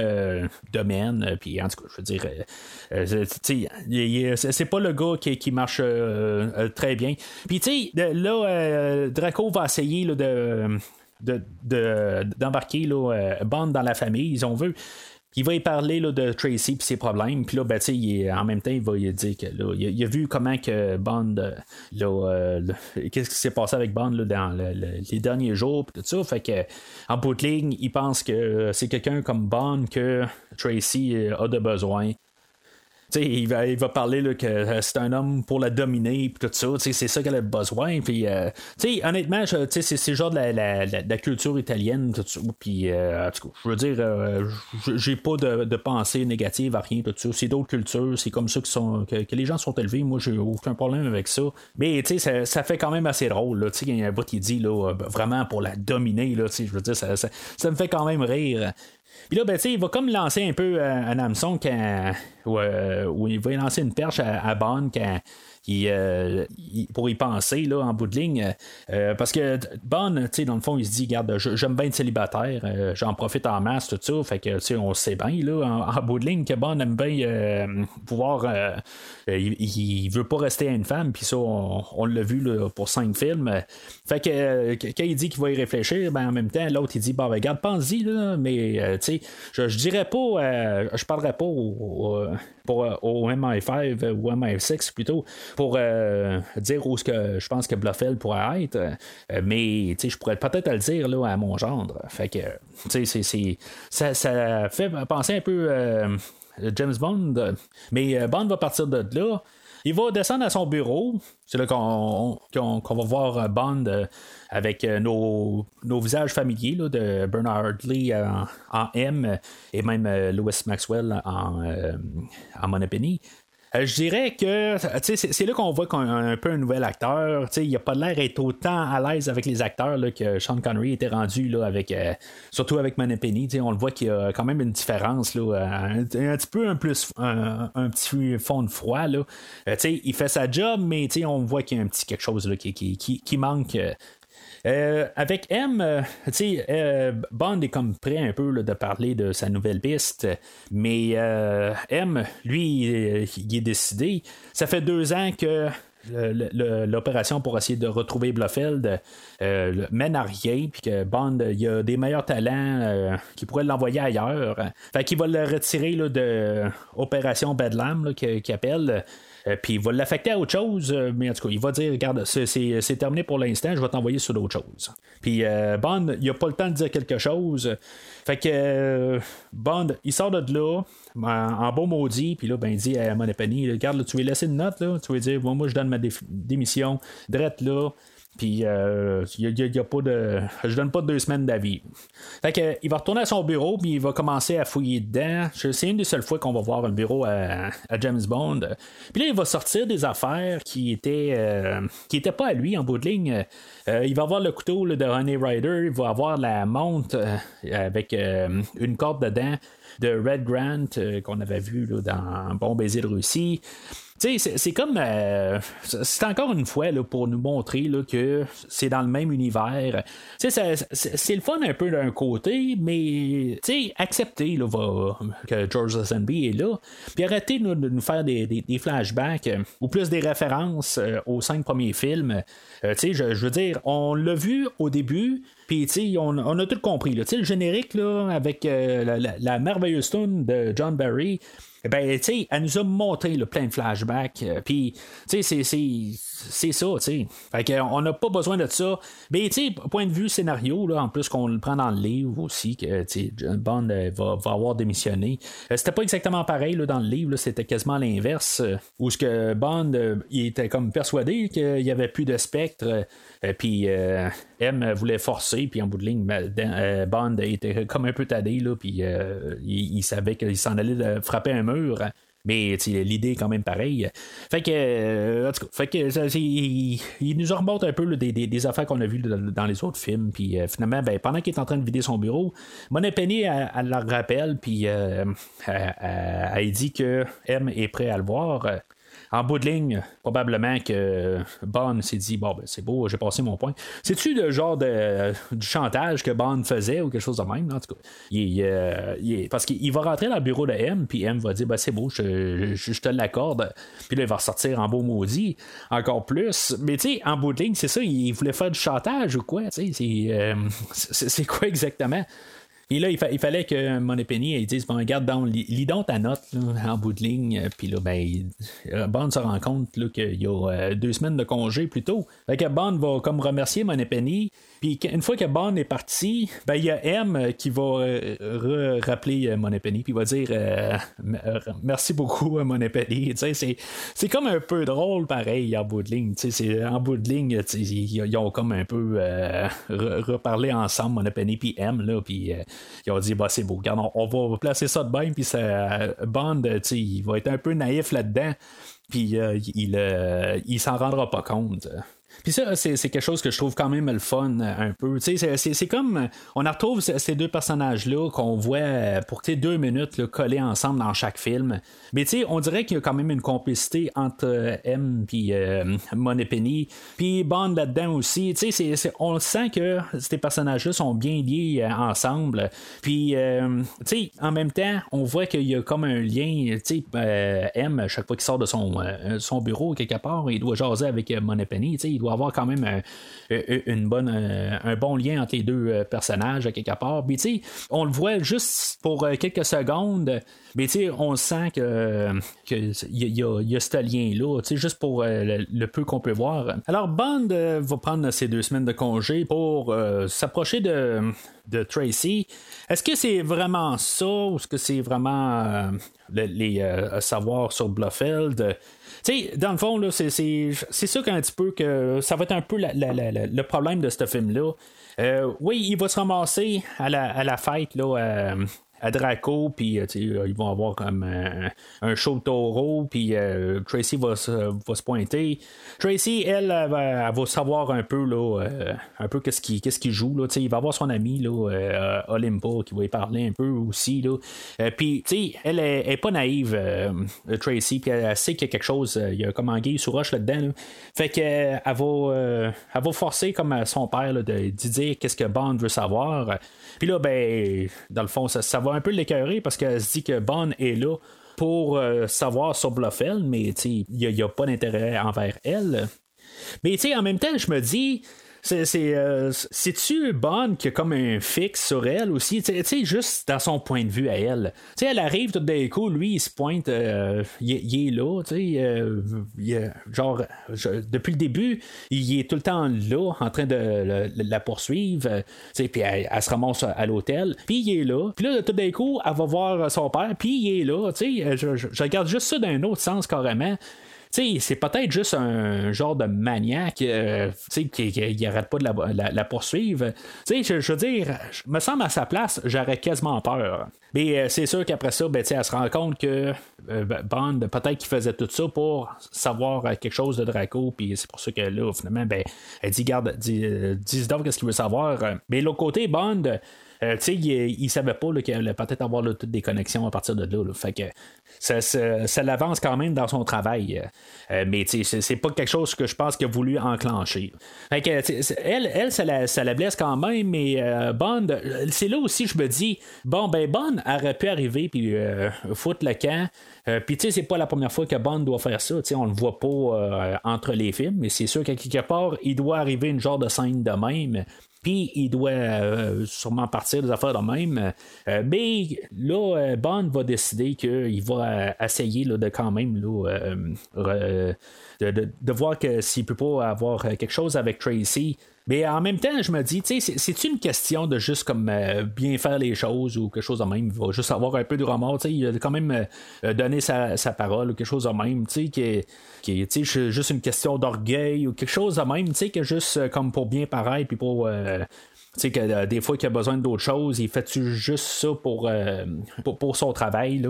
domaines. Puis en tout cas, je veux dire, c'est pas le gars qui, qui marche très bien. Puis tu sais, là, Draco va essayer de d'embarquer de, Bond dans la famille, ils ont vu. Il va y parler là, de Tracy et ses problèmes. Puis là, ben, en même temps, il va y dire que là, il, a, vu comment que Bond, là, qu'est-ce qui s'est passé avec Bond là, dans les derniers jours, tout ça. Fait que en bout de ligne, il pense que c'est quelqu'un comme Bond que Tracy a de besoin il va, il va parler que euh, c'est un homme pour la dominer, puis tout ça. C'est ça qu'elle a besoin. Puis, euh, honnêtement, c'est genre de la, culture italienne. Puis, euh, je veux dire, j'ai pas de, pensée négative à rien. Tout ça. C'est d'autres cultures. C'est comme ça que, les gens sont élevés. Moi, j'ai aucun problème avec ça. Mais ça, ça fait quand même assez drôle. Il y a un bout qui dit là, vraiment pour la dominer. Je veux dire, ça, ça me fait quand même rire. Puis là, ben, il va comme lancer un peu euh, un hameçon quand, euh, où, il va lancer une perche à, à Bond quand euh, pour y penser là, en bout de ligne. Euh, parce que Bon, dans le fond, il se dit Regarde, j'aime bien être célibataire, euh, j'en profite en masse, tout ça. Fait que on sait bien là, en, bout de ligne que Bon aime bien pouvoir. Il, veut pas rester à une femme, puis ça, on, l'a vu là, pour cinq films. Fait que quand il dit qu'il va y réfléchir, ben, en même temps, l'autre il dit Bon, ben, regarde, pense-y, mais je, je dirais pas, je parlerai pas au MI5 ou MI6 plutôt pour euh, dire où ce que je pense que Bluffel pourrait être, euh, mais je pourrais peut-être le dire là, à mon gendre. Fait que c'est, ça, ça fait penser un peu euh, James Bond, mais Bond va partir de là. Il va descendre à son bureau. C'est là qu'on, va voir Bond avec nos, nos, visages familiers de Bernard Lee en, M et même Louis Maxwell en, en Monopony. Euh, je dirais que c'est là qu'on voit qu'on un peu un nouvel acteur. Il a pas l'air d'être autant à l'aise avec les acteurs que Sean Connery était rendu là, avec euh, surtout avec Moneypenny. On le voit qu'il y a quand même une différence. Là, un, petit peu un plus un, petit fond de froid. Là. Euh, il fait sa job, mais on voit qu'il y a un petit quelque chose là, qui, qui, qui, manque. Euh, avec M, euh, euh, Bond est comme prêt un peu de parler de sa nouvelle piste, mais M, lui, il est décidé. Ça fait deux ans que l'opération pour essayer de retrouver Blofeld mène à rien, puis que Bond il a des meilleurs talents qui pourraient l'envoyer ailleurs. Fait qu'il va le retirer de Opération Bedlam, qui appelle. Euh, puis il va l'affecter à autre chose, euh, mais en tout cas, il va dire Regarde, c'est terminé pour l'instant, je vais t'envoyer sur d'autres choses. Puis euh, Bond, il a pas le temps de dire quelque chose. Fait que Bond, il sort de là, en, beau maudit, puis là, ben, il dit à Monepany Regarde, tu veux laisser une note, là, tu veux dire Moi, moi je donne ma démission, drette là. Puis, euh, y a, pas de. Je donne pas deux semaines d'avis. Fait que, il va retourner à son bureau, puis il va commencer à fouiller dedans. C'est une des seules fois qu'on va voir le bureau à, James Bond. Puis là, il va sortir des affaires qui étaient, euh, qui étaient pas à lui en bout de ligne. Euh, il va avoir le couteau de Honey Rider, il va avoir la montre euh, avec une corde dedans de Red Grant qu'on avait vu dans Bon baiser de Russie c'est comme. Euh, c'est encore une fois là, pour nous montrer là, que c'est dans le même univers. C'est le fun un peu d'un côté, mais accepter là, que George Lazenby est là, puis arrêter de nous faire des, des, flashbacks euh, ou plus des références euh, aux cinq premiers films. je, je veux dire, on l'a vu au début. Puis, on, on, a tout compris. Là. Le générique là, avec la, la, merveilleuse tune de John Barry, ben, tu sais, elle nous a montré le plein de flashbacks. Euh, puis, tu sais, c'est ça, tu sais. Fait qu'on n'a pas besoin de ça. Mais, tu sais, point de vue scénario, là, en plus qu'on le prend dans le livre aussi, que, Bond euh, va, avoir démissionné. Euh, c'était pas exactement pareil, là, dans le livre, c'était quasiment l'inverse. où ce que Bond, il était comme persuadé qu'il y avait plus de spectre. puis M voulait forcer, puis en bout de ligne, ben, Bond était comme un peu tadé, là, puis il, savait qu'il s'en allait frapper un mais l'idée est quand même pareille. Fait que, euh, fait que il, nous remonte un peu des, affaires qu'on a vues dans, les autres films. Puis euh, finalement, ben, pendant qu'il est en train de vider son bureau, Monet Penny, elle, elle, la rappelle, puis euh, elle, dit que M est prêt à le voir. En bout de ligne, probablement que Bond s'est dit bon, ben, c'est beau, j'ai passé mon point. C'est-tu le genre de, du chantage que Bond faisait ou quelque chose de même? En tout cas, il, parce qu'il va rentrer dans le bureau de M, puis M va dire ben, c'est beau, je, te l'accorde. Puis là, il va ressortir en beau maudit, encore plus. Mais tu sais, en bout de ligne, c'est ça, il voulait faire du chantage ou quoi? Euh, c'est quoi exactement? Et là, il, fallait que Moneypenny dise Bon, regarde, lis, donc ta note en bout de ligne. Puis là, ben, euh, Bond se rend compte qu'il y a euh, deux semaines de congé plus tôt. Fait que Bond va comme remercier Moneypenny. Puis une fois que Bond est parti, ben il y a M qui va euh, rappeler euh, puis va dire euh, merci beaucoup Moneypenny. C'est, c'est comme un peu drôle pareil en bout de ligne. C'est, en bout de ligne, ils, ont comme un peu reparlé ensemble, Moneypenny puis M, là, puis ils ont dit bah c'est beau, on, va placer ça de bain, puis Bond, il va être un peu naïf là-dedans, puis il, il s'en rendra pas compte. Puis ça, c'est, quelque chose que je trouve quand même le fun euh, un peu. C'est, comme euh, on retrouve ces deux personnages-là qu'on voit euh, pour deux minutes collés ensemble dans chaque film. Mais on dirait qu'il y a quand même une complicité entre M et euh, Penny. Puis Bond là-dedans aussi. on sent que ces personnages-là sont bien liés ensemble. Puis en même temps, on voit qu'il y a comme un lien. M, chaque fois qu'il sort de son, son bureau quelque part, il doit jaser avec Moneypenny. Il doit avoir quand même un, une bonne, un, bon lien entre les deux euh, personnages à quelque part. Puis, on le voit juste pour euh, quelques secondes, mais on sent que qu'il y, a, ce lien-là, juste pour euh, le, peu qu'on peut voir. Alors, Bond va prendre ces deux semaines de congé pour s'approcher de, de Tracy. Est-ce que c'est vraiment ça ou est-ce que c'est vraiment les savoirs sur Blufeld. Tu sais, dans le fond, là, c'est, c'est, c'est ça qu'un petit peu que ça va être un peu le problème de ce film-là. oui, il va se ramasser à la, à la fête là, à Draco, puis euh, euh, ils vont avoir comme un, show de taureau, puis euh, Tracy va, va, se pointer. Tracy, elle, elle, va, savoir un peu là, un peu qu'est-ce qu'il joue. Là, il va avoir son ami là, qui va y parler un peu aussi. Puis, elle est, pas naïve, Tracy, puis elle, sait qu'il y a quelque chose, il y a comme un guille sous roche là-dedans. Fait qu'elle va, elle va forcer comme son père de, dire qu'est-ce que Bond veut savoir. Puis là, ben, dans le fond, ça, va un peu l'écœurer parce qu'elle se dit que Bond est là pour euh, savoir sur Bluffel, mais il n'y a, a, pas d'intérêt envers elle. Mais en même temps, je me dis, c'est, euh, tu Bonne qui a comme un fixe sur elle aussi, tu sais, juste dans son point de vue à elle. Tu sais, elle arrive tout d'un coup, lui, il se pointe, euh, il, est là, tu sais, euh, genre, depuis le début, il est tout le temps là, en train de la poursuivre, tu sais, puis elle, se ramasse à l'hôtel, puis il est là, puis là, tout d'un coup, elle va voir son père, puis il est là, tu sais, je, je regarde juste ça d'un autre sens carrément c'est peut-être juste un genre de maniaque euh, qui n'arrête pas de la, poursuivre. Je, je veux dire, me semble à sa place, j'aurais quasiment peur. Mais euh, c'est sûr qu'après ça, ben, elle se rend compte que euh, Bond, peut-être qu'il faisait tout ça pour savoir quelque chose de Draco, puis c'est pour ça que là, finalement, ben, elle dit, garde, dis, dis donc qu'est-ce qu'il veut savoir. Mais l'autre côté, Bond, euh, il, savait pas qu'il allait peut-être avoir toutes des connexions à partir de là. Ça, l'avance quand même dans son travail. Euh, mais c'est pas quelque chose que je pense qu'il a voulu enclencher. Fait que, elle, ça, la, blesse quand même, mais euh, Bond, c'est là aussi je me dis, bon, ben Bond aurait pu arriver puis foutre le camp. Puis, tu c'est pas la première fois que Bond doit faire ça. sais on le voit pas entre les films, mais c'est sûr qu'à quelque part, il doit arriver une genre de scène de même. Puis il doit euh, sûrement partir des affaires de même. Euh, mais là, euh, Bond va décider qu'il va essayer de quand même de, de, voir que s'il peut pas avoir quelque chose avec Tracy, mais en même temps, je me dis, c'est une question de juste comme euh, bien faire les choses ou quelque chose de même. Il va juste avoir un peu de remords. Il a quand même euh, donné sa, parole ou quelque chose de même, qui est juste une question d'orgueil ou quelque chose de même, qui est juste euh, comme pour bien paraître puis pour tu sais, que euh, des fois qu'il a besoin d'autres choses, il fait-tu juste ça pour, euh, pour, son travail.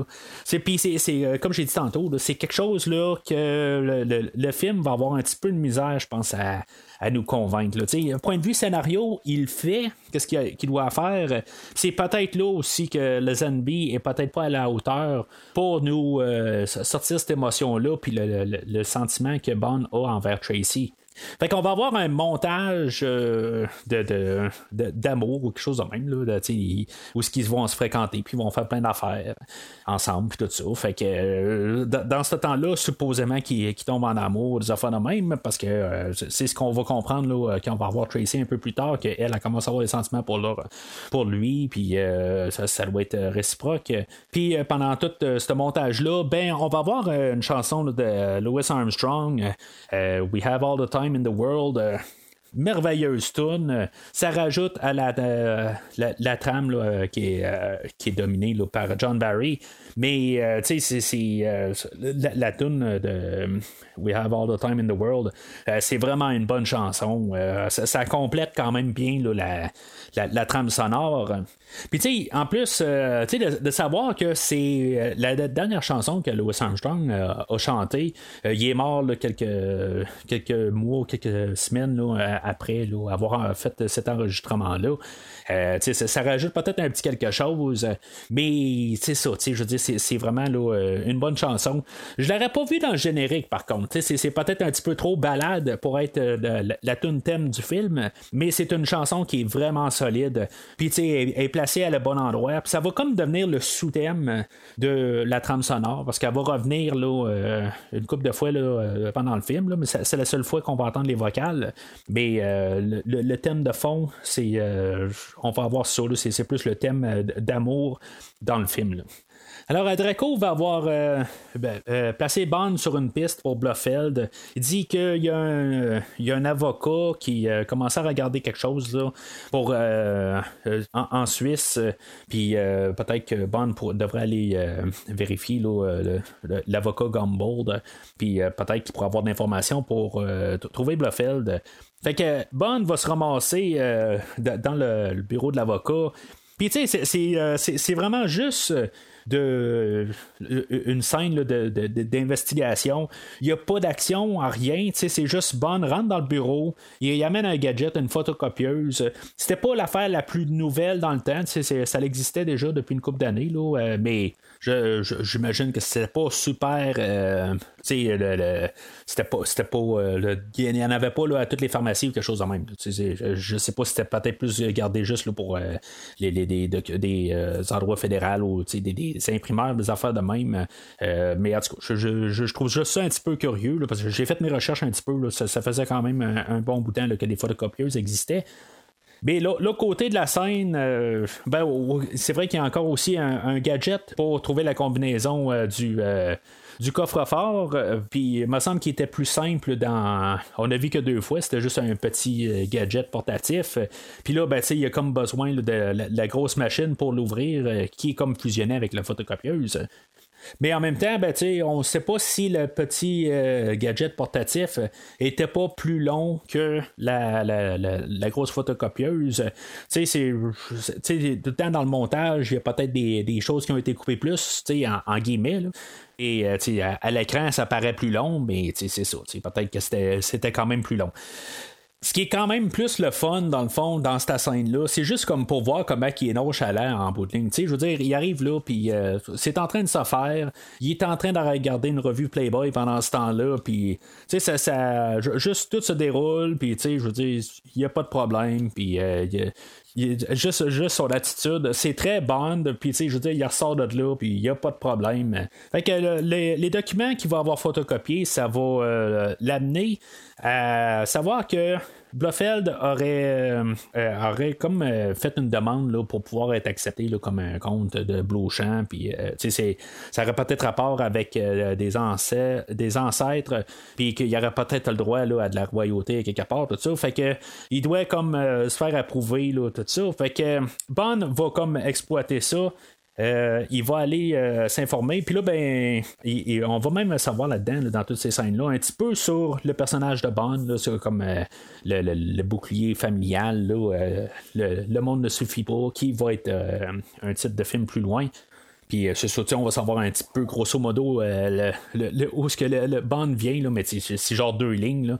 Puis c'est, euh, comme j'ai dit tantôt, c'est quelque chose là, que le, film va avoir un petit peu de misère, je pense, à, nous convaincre. Là. Point de vue scénario, il fait qu'est-ce qu'il, doit faire. C'est peut-être là aussi que le Zenby est peut-être pas à la hauteur pour nous sortir cette émotion-là, puis le, le, sentiment que Bond a envers Tracy. Fait qu'on va avoir un montage euh, d'amour ou quelque chose de même, là, où ce qu'ils vont se fréquenter, puis ils vont faire plein d'affaires ensemble, puis tout ça. Fait que euh, dans ce temps-là, supposément qu'ils, tombent en amour, des affaires de même, parce que euh, c'est ce qu'on va comprendre là, quand on va voir Tracy un peu plus tard, qu'elle a commencé à avoir des sentiments pour, pour lui, puis ça, ça, doit être réciproque. Puis pendant tout ce montage-là, ben, on va avoir une chanson de Louis Armstrong, We Have All the Time in the World. Euh, merveilleuse tune. Ça rajoute à la, euh, la, trame qui, est, euh, qui est dominée par John Barry. Mais tu sais, c'est, la, la tune de We Have All the Time in the World, c'est vraiment une bonne chanson. Ça, complète quand même bien la, la, trame sonore. Puis, tu sais, en plus, euh, tu sais, de, savoir que c'est euh, la, dernière chanson que Louis Armstrong euh, a chantée, il est mort quelques, quelques mois, quelques semaines après avoir fait cet enregistrement-là. Ça, ça, rajoute peut-être un petit quelque chose, mais c'est ça, je veux dire, c'est vraiment une bonne chanson. Je l'aurais pas vu dans le générique, par contre. C'est peut-être un petit peu trop balade pour être la, tune thème du film, mais c'est une chanson qui est vraiment solide. Puis, tu sais, elle placée à le bon endroit. Puis ça va comme devenir le sous-thème de la trame sonore, parce qu'elle va revenir là, euh, une couple de fois là, euh, pendant le film, mais c'est la seule fois qu'on va entendre les vocales. Mais euh, le, thème de fond, c'est on va avoir ça, c'est plus le thème d'amour dans le film. Alors, Draco va avoir euh, ben, euh, placé Bond sur une piste pour Blofeld. Il dit qu'il y, a un, avocat qui euh, commence à regarder quelque chose en, Suisse. Puis peut-être que Bond devrait aller vérifier l'avocat Gumbold. Puis peut-être qu'il pourrait avoir d'informations pour trouver Blofeld. Fait que Bond va se ramasser dans le, bureau de l'avocat. Puis tu sais, c'est vraiment juste de euh, une scène d'investigation. Il n'y a pas d'action, rien. C'est juste Bond rentre dans le bureau, il, amène un gadget, une photocopieuse. C'était pas l'affaire la plus nouvelle dans le temps. Ça existait déjà depuis une couple d'années, euh, mais j'imagine que c'était pas super. Euh, c'était pas. C'était pas euh, il n'y en avait pas là, à toutes les pharmacies ou quelque chose de même. Je, je sais pas si c'était peut-être plus gardé juste là, pour euh, les, les, des, des endroits fédéraux ou des, des, imprimeurs, des affaires de même. mais en tout cas, je, je, trouve juste ça un petit peu curieux parce que j'ai fait mes recherches un petit peu. ça, faisait quand même un, bon bout de temps que des photocopieuses existaient. Mais l'autre côté de la scène, euh, ben, c'est vrai qu'il y a encore aussi un, gadget pour trouver la combinaison euh, du. Euh, du coffre-fort, puis il me semble qu'il était plus simple dans. On a vu que deux fois, c'était juste un petit gadget portatif. Puis là, ben, il y a comme besoin de la, grosse machine pour l'ouvrir, qui est comme fusionné avec la photocopieuse. Mais en même temps, ben, on ne sait pas si le petit euh, gadget portatif était pas plus long que la, la, grosse photocopieuse. Tout le temps dans le montage, il y a peut-être des, choses qui ont été coupées plus, en, en guillemets. Et euh, à, à l'écran, ça paraît plus long, mais c'est ça. Peut-être que c'était quand même plus long. Ce qui est quand même plus le fun, dans le fond, dans cette scène-là, c'est juste comme pour voir comment il est nonchalant en bout de ligne. je veux dire, il arrive là, puis euh, c'est en train de se faire. Il est en train de regarder une revue Playboy pendant ce temps-là, puis, tu sais, ça, ça, juste tout se déroule, puis, tu sais, je veux dire, il n'y a pas de problème, puis, euh, juste, juste son attitude, c'est très Bond, puis tu sais, je veux dire, il ressort de là, puis il n'y a pas de problème. Fait que les, documents qu'il va avoir photocopiés, ça va euh, l'amener à savoir que Blofeld aurait, euh, euh, aurait comme fait une demande là, pour pouvoir être accepté là, comme un compte de Blauchamp. Puis, ça aurait peut-être rapport avec des, ancêtres, des ancêtres, puis qu'il y aurait peut-être le droit là, à de la royauté quelque part, tout ça. Fait que il doit comme se faire approuver là, tout ça. Fait que Bond va comme exploiter ça. Euh, il va aller euh, s'informer. Puis là, ben, on va même savoir là-dedans, dans toutes ces scènes-là, un petit peu sur le personnage de Bond, sur comme euh, le, bouclier familial, le, monde ne suffit pas, qui va être un titre de film plus loin. Puis c'est ça, on va savoir un petit peu, grosso modo, où ce que le, Bond vient, mais c'est genre deux lignes.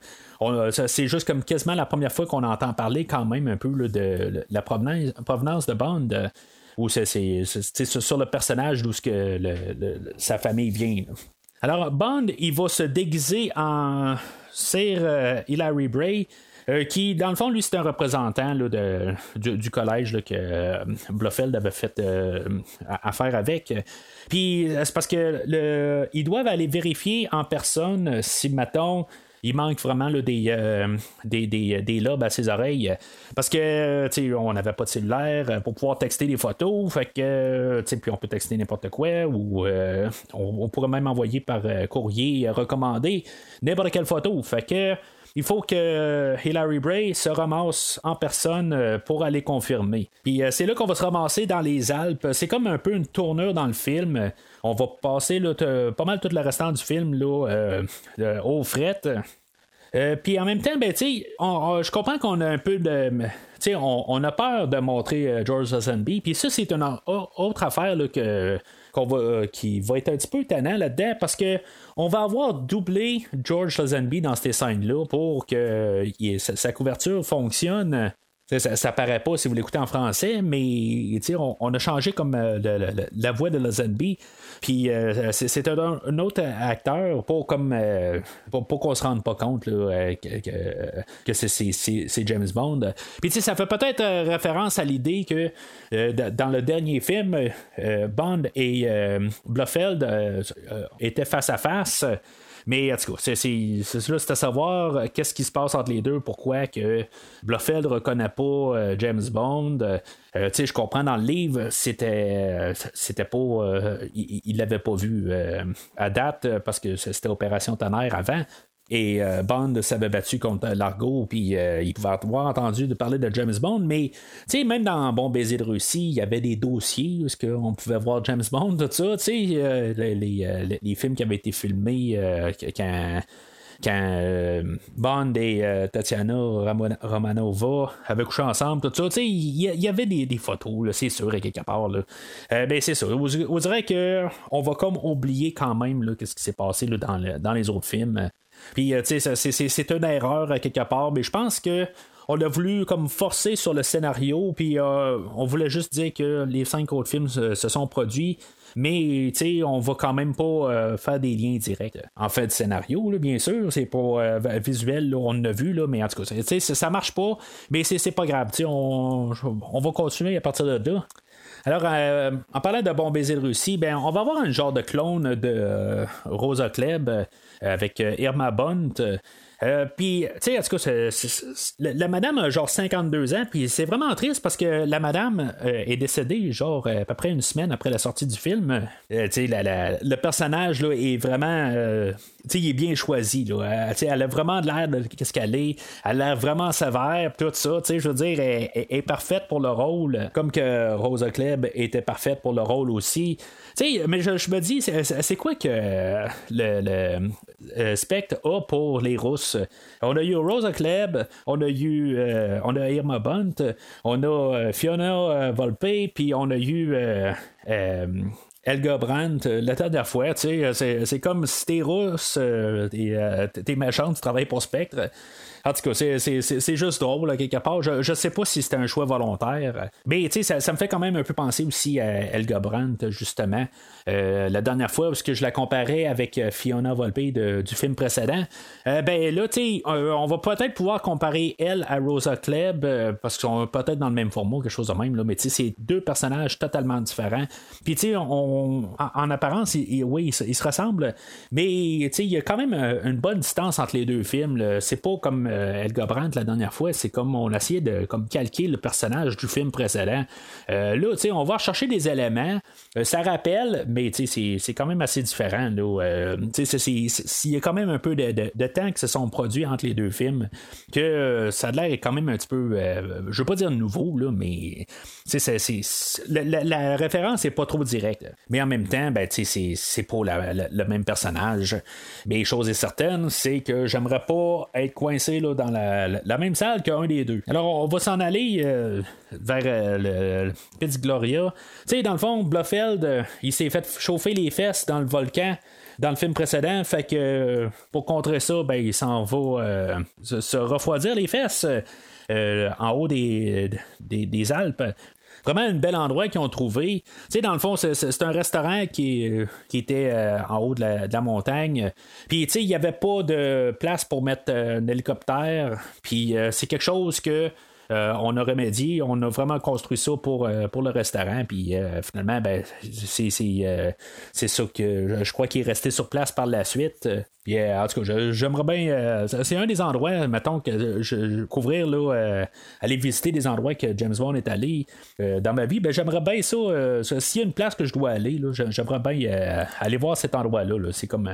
c'est juste comme quasiment la première fois qu'on entend parler quand même un peu de, la provenance, de Bond ou c'est sur le personnage d'où que sa famille vient. Alors, Bond, il va se déguiser en Sir euh, Hilary Bray. Euh, qui, dans le fond, lui, c'est un représentant de, du, collège que euh, Blofeld avait fait affaire avec. Puis, c'est parce que ils doivent aller vérifier en personne si, mettons, il manque vraiment des, euh, des, des, des, lobes à ses oreilles. Parce que, tu on n'avait pas de cellulaire euh, pour pouvoir texter des photos. Fait que, tu puis on peut texter n'importe quoi. Ou euh, on, pourrait même envoyer par courrier recommandé n'importe quelle photo. Fait que. Il faut que Hilary Bray se ramasse en personne pour aller confirmer. Puis c'est là qu'on va se ramasser dans les Alpes. C'est comme un peu une tournure dans le film. On va passer pas mal tout le restant du film là, euh, euh, au fret. Euh, puis en même temps, ben, je comprends qu'on a un peu de. On, on, a peur de montrer George Lazenby. Puis ça, c'est une autre affaire que, va, qui va être un petit peu tannant là-dedans parce que on va avoir doublé George Lazenby dans ces scènes-là pour que sa couverture fonctionne. Ça, paraît pas si vous l'écoutez en français, mais on, on a changé comme la voix de Lazenby. Puis euh, c'est un, autre acteur pour comme euh, qu'on se rende pas compte euh, que, c'est James Bond. Puis ça fait peut-être référence à l'idée que dans le dernier film, Bond et Blofeld étaient face à face. Mais en tout cas, c'est, c'est, à savoir qu'est-ce qui se passe entre les deux, pourquoi que Blofeld reconnaît pas James Bond. tu sais, je comprends dans le livre, c'était, c'était pas, il l'avait pas vu à date parce que c'était Opération Tonnerre avant. Et euh, Bond s'avait battu contre Largo, puis euh, il pouvait avoir entendu de parler de James Bond, mais même dans Bon baiser de Russie, il y avait des dossiers où on pouvait voir James Bond, tout ça. Euh, les, les, les, films qui avaient été filmés quand quand Bond et Tatiana Romanova avaient couché ensemble, tout ça, il y, avait des, photos, c'est sûr, à quelque part. ben, c'est ça. On, dirait qu'on va comme oublier quand même ce qui s'est passé dans, dans les autres films. Puis, euh, tu sais, c'est une erreur quelque part, mais je pense que on a voulu comme forcer sur le scénario, puis euh, on voulait juste dire que les cinq autres films se, sont produits. Mais tu on va quand même pas euh, faire des liens directs. En fait, le scénario, bien sûr, c'est pas visuel, on l'a vu, mais en tout cas, ça, ça marche pas, mais c'est pas grave. On, on va continuer à partir de là. Alors, en parlant de Bon Baiser de Russie, ben, on va avoir un genre de clone de Rosa Klebb avec euh, Irma Bunt. Euh, puis, tu sais, en tout cas, la, madame a genre 52 ans, puis c'est vraiment triste parce que la madame euh, est décédée, genre, à peu près une semaine après la sortie du film. tu sais, le personnage, là, est vraiment. tu sais, il est bien choisi, là. sais, elle a vraiment de l'air de qu'est-ce qu'elle est. Elle a l'air vraiment sévère, tout ça. Tu sais, je veux dire, elle, est parfaite pour le rôle, comme que Rosa Klebb était parfaite pour le rôle aussi. Tu sais, mais je, me dis, c'est quoi que le, le Spectre a pour les Russes? On a eu Rosa Klebb, on a eu euh, on a Irma Bunt, on a euh, Fiona euh, Volpe, puis on a eu Elga Brandt, la dernière fois, sais, c'est comme si t'es russe, t'es méchant, tu travailles pour Spectre. En tout cas, c'est juste drôle, quelque part. Je, je sais pas si c'était un choix volontaire. Mais, ça, ça, me fait quand même un peu penser aussi à Elga Brandt, justement. Euh, la dernière fois, parce que je la comparais avec euh, Fiona Volpe du film précédent, euh, ben là, on va peut-être pouvoir comparer elle à Rosa Klebb, parce qu'ils sont peut-être dans le même format, quelque chose de même, mais c'est deux personnages totalement différents. Puis, tu sais, on, en, apparence, oui, ils, se ressemblent, mais tu sais, il y a quand même une bonne distance entre les deux films. C'est pas comme Elga Brandt la dernière fois, c'est comme on essayait de comme calquer le personnage du film précédent. là, tu sais, on va chercher des éléments. ça rappelle, mais c'est quand même assez différent. Euh, s'il y a quand même un peu de, temps qui se sont produits entre les deux films, que euh, ça a l'air quand même un petit peu, euh, je veux pas dire nouveau, là, mais la, référence n'est pas trop directe. Mais en même temps, ben, c'est pour le même personnage. Mais chose est certaine, c'est que j'aimerais pas être coincé là, dans la, même salle qu'un des deux. Alors, on va s'en aller vers le, le Gloria. Tu sais, dans le fond, Blofeld, il s'est fait chauffer les fesses dans le volcan dans le film précédent. Fait que pour contrer ça, ben, il s'en va euh, se, refroidir les fesses euh, en haut des, des, Alpes. Vraiment un bel endroit qu'ils ont trouvé. Tu sais, dans le fond, c'est un restaurant qui, qui était euh, en haut de la, montagne. Puis, tu sais, il n'y avait pas de place pour mettre un hélicoptère. Puis, c'est quelque chose que euh, on a remédié, on a vraiment construit ça pour, euh, pour le restaurant. Puis euh, finalement, ben, c'est, c'est, ça que je crois qu'il est resté sur place par la suite. Puis, en tout cas, j'aimerais bien. c'est un des endroits, mettons, que je, couvrir, là, aller visiter des endroits que James Bond est allé dans ma vie. Ben, j'aimerais bien ça. S'il y a une place que je dois aller, j'aimerais bien aller voir cet endroit-là. C'est comme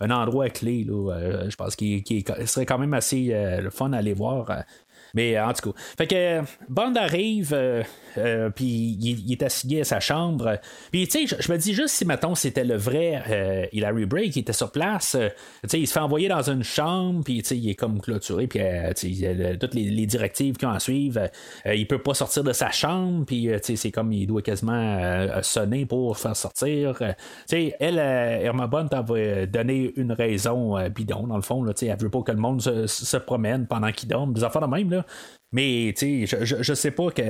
un endroit clé. Je pense qu'il, serait quand même assez fun à aller voir. Mais en tout cas, fait que Bond arrive, euh, euh, puis il, est assigné à sa chambre. Puis tu sais, je, me dis juste si mettons c'était le vrai euh, Hilary Bray qui était sur place, tu sais, il se fait envoyer dans une chambre, puis tu sais, il est comme clôturé, puis toutes les, directives qui en suivent, il peut pas sortir de sa chambre, puis c'est comme il doit quasiment sonner pour faire sortir. tu sais, elle, Irma Bond avait donné une raison bidon dans le fond, là, elle veut pas que le monde se, promène pendant qu'il dorme, des affaires de même là. Mais je, je, sais pas que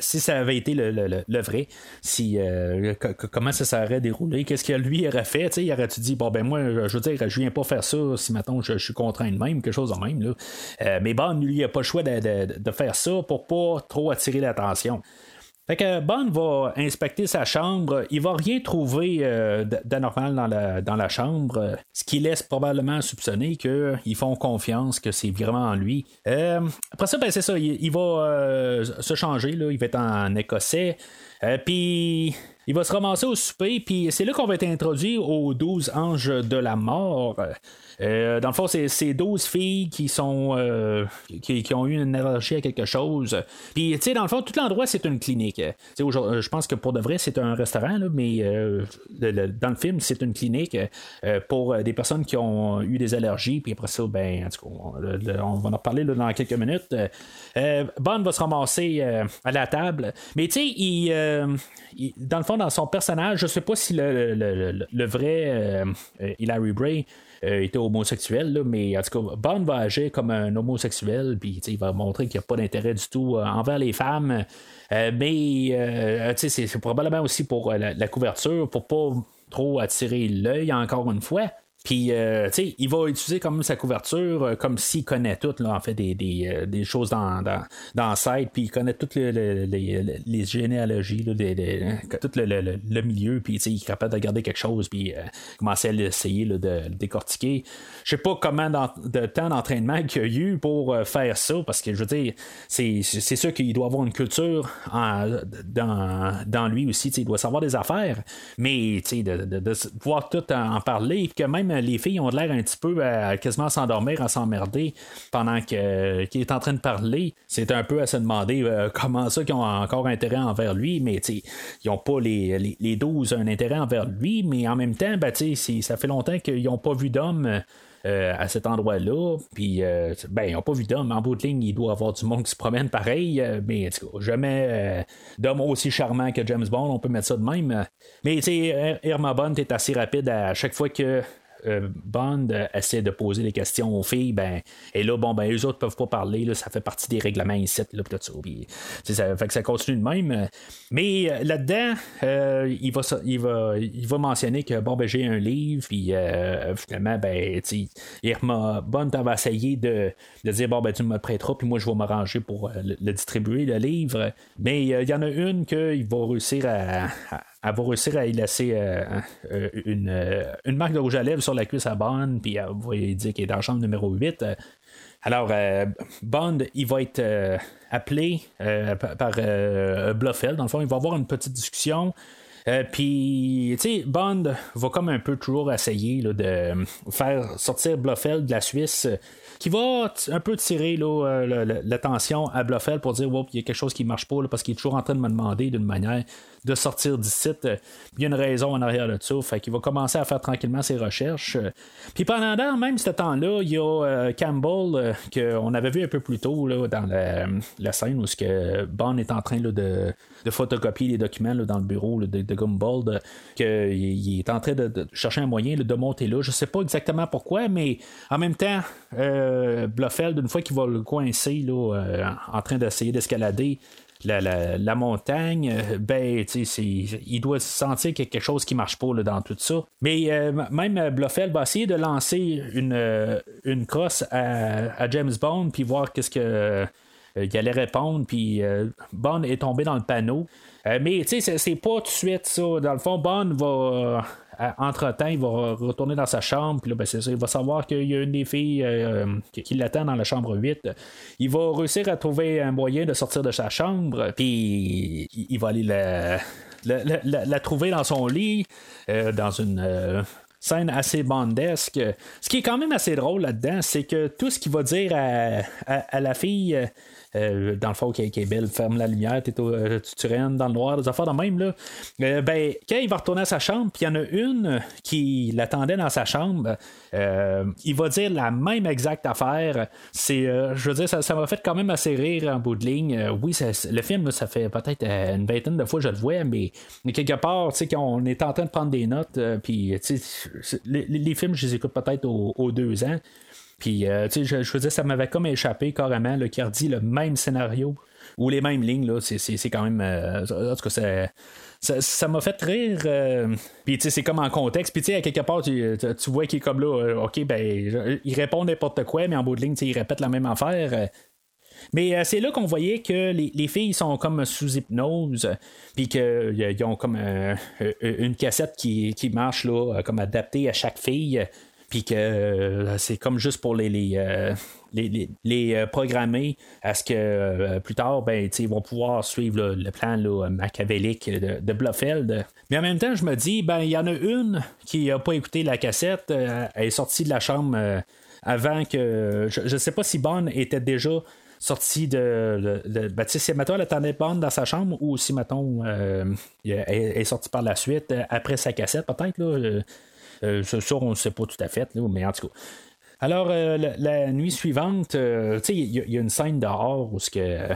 si ça avait été le, vrai, si euh, comment ça s'aurait déroulé, qu'est-ce que lui aurait fait, il aurait-tu dit bon ben moi je veux dire je viens pas faire ça si maintenant je, suis contraint de même, quelque chose de même là. Euh, mais bon, lui a pas le choix de, faire ça pour pas trop attirer l'attention. Fait que Bond va inspecter sa chambre. Il va rien trouver euh, d'anormal dans la, dans la chambre, ce qui laisse probablement soupçonner qu'ils font confiance que c'est vraiment lui. Euh, après ça, ben, c'est ça. Il, va euh, se changer. Il va être en écossais. Puis il va se ramasser au souper, puis c'est là qu'on va être introduit aux 12 anges de la mort. Euh, dans le fond, c'est, c'est 12 filles qui sont euh, qui, ont eu une allergie à quelque chose. Puis, tu sais, dans le fond, tout l'endroit, c'est une clinique. je pense que pour de vrai, c'est un restaurant, mais euh, dans le film, c'est une clinique pour des personnes qui ont eu des allergies. Puis après ça, ben, en tout cas, on, va en reparler dans quelques minutes. Bond va se ramasser à la table. Mais tu sais, il, dans le fond, dans son personnage, je sais pas si le, le vrai Hilary Bray euh, était homosexuel, mais en tout cas, Bond va agir comme un homosexuel, puis il va montrer qu'il n'y a pas d'intérêt du tout euh, envers les femmes. Euh, mais c'est probablement aussi pour la, couverture, pour pas trop attirer l'œil, encore une fois. Puis, euh, tu sais, il va utiliser comme sa couverture euh, comme s'il connaît tout, là, en fait, des, des, euh, des choses dans, dans, dans le site, puis il connaît toutes les, les, généalogies, des, tout le, le, le, milieu, puis il est capable de garder quelque chose, puis commencer à l'essayer de le décortiquer. Je sais pas comment de temps d'entraînement qu'il y a eu pour faire ça, parce que je veux dire, c'est, sûr qu'il doit avoir une culture dans, dans lui aussi, il doit savoir des affaires, mais de, de, de, pouvoir tout en, parler, que même les filles ont l'air un petit peu à quasiment s'endormir, à s'emmerder pendant qu'il est en train de parler. C'est un peu à se demander euh, comment ça qu'ils ont encore intérêt envers lui, mais ils n'ont pas les, les, 12 un intérêt envers lui, mais en même temps, ben, ça fait longtemps qu'ils n'ont pas vu d'homme. Euh, à cet endroit-là. Puis, euh, ben, ils n'ont pas vu d'homme. En bout de ligne, il doit avoir du monde qui se promène pareil. mais, jamais d'homme aussi charmant que James Bond, on peut mettre ça de même. Mais, tu sais, Irma Bond est assez rapide à chaque fois que euh, Bond euh, essaie de poser des questions aux filles, ben, et là, bon, ben, eux autres peuvent pas parler, ça fait partie des règlements ici, là, tout ça. ça fait que ça continue de même. Mais euh, là-dedans, il, va, mentionner que, bon, ben, j'ai un livre, puis finalement, ben, Irma Bond va essayer de, de, dire, bon, ben, tu me prêteras, puis moi, je vais m'arranger pour le, distribuer, le livre. Mais il y en a une qu'il va réussir à elle va réussir à y laisser euh, euh, une, euh, une, marque de rouge à lèvres sur la cuisse à Bond, puis elle va dire qu'il est dans la chambre numéro 8. Alors, Bond, il va être appelé par Bluffel. Dans le fond, il va avoir une petite discussion. puis, tu sais, Bond va comme un peu toujours essayer de faire sortir Bluffel de la Suisse qui va un peu tirer l'attention à Bluffel pour dire, il y a quelque chose qui marche pas, parce qu'il est toujours en train de me demander d'une manière de sortir d'ici. Euh, il y a une raison en arrière de ça. Fait qu'il va commencer à faire tranquillement ses recherches. Puis pendant même ce temps-là, il y a euh, Campbell euh, qu'on avait vu un peu plus tôt dans la, scène où ce que Bond est en train de, de, photocopier les documents dans le bureau de, de Gumball, qu'il est en train de, chercher un moyen de monter là. Je sais pas exactement pourquoi, mais en même temps, Bluffeld, une fois qu'il va le coincer là, en train d'essayer d'escalader, la, montagne, euh, ben, il doit sentir qu'il y a quelque chose qui marche pas dans tout ça. Mais euh, même Bluffel va essayer de lancer une, euh, une crosse à, James Bond, puis voir qu'est-ce que. il allait répondre, puis Bond est tombé dans le panneau. mais tu sais, c'est pas tout de suite ça. Dans le fond, Bond va entre-temps, il va retourner dans sa chambre, puis là, ben, c'est ça, il va savoir qu'il y a une des filles euh, qui, l'attend dans la chambre 8. Il va réussir à trouver un moyen de sortir de sa chambre, puis il, va aller la, trouver dans son lit, euh, dans une. Euh, scène assez bandesque. Ce qui est quand même assez drôle là-dedans, c'est que tout ce qu'il va dire à la fille, euh, dans le fond, qui, est belle, ferme la lumière, euh, tu, tu rennes dans le noir, des affaires de même, là. Euh, ben, quand il va retourner à sa chambre, puis il y en a une qui l'attendait dans sa chambre, il va dire la même exacte affaire. C'est, je veux dire, ça, m'a fait quand même assez rire en bout de ligne. oui, le film, ça fait peut-être une vingtaine de fois que je le vois, mais, quelque part, tu sais, qu'on est en train de prendre des notes, puis, les, films, je les écoute peut-être aux deux ans. Puis, euh, tu sais, je, je ça m'avait comme échappé carrément, qui a dit le même scénario ou les mêmes lignes, là, c'est, quand même. Euh, en tout cas, ça, m'a fait rire. Euh, puis, tu sais, c'est comme en contexte. Puis, tu sais, à quelque part, tu, vois qu'il est comme là, OK, ben, il répond n'importe quoi, mais en bout de ligne, il répète la même affaire. Mais c'est là qu'on voyait que les, filles sont comme sous hypnose, puis qu'ils ont comme une cassette qui, qui marche là, comme adaptée à chaque fille puis que c'est comme juste pour les, les, les, programmer à ce que plus tard, ben, ils vont pouvoir suivre le plan machiavélique de, de, Blofeld. Mais en même temps, je me dis, ben, il y en a une qui n'a pas écouté la cassette, elle est sortie de la chambre avant que. Je ne sais pas si Bond était déjà sorti de. de, ben, si mettons, elle attendait Bond dans sa chambre ou si, mettons, elle, est sortie par la suite, après sa cassette, peut-être. Là, euh, ça, on ne sait pas tout à fait, mais en tout cas. Alors, euh, la, nuit suivante, euh, il y, a une scène dehors où que,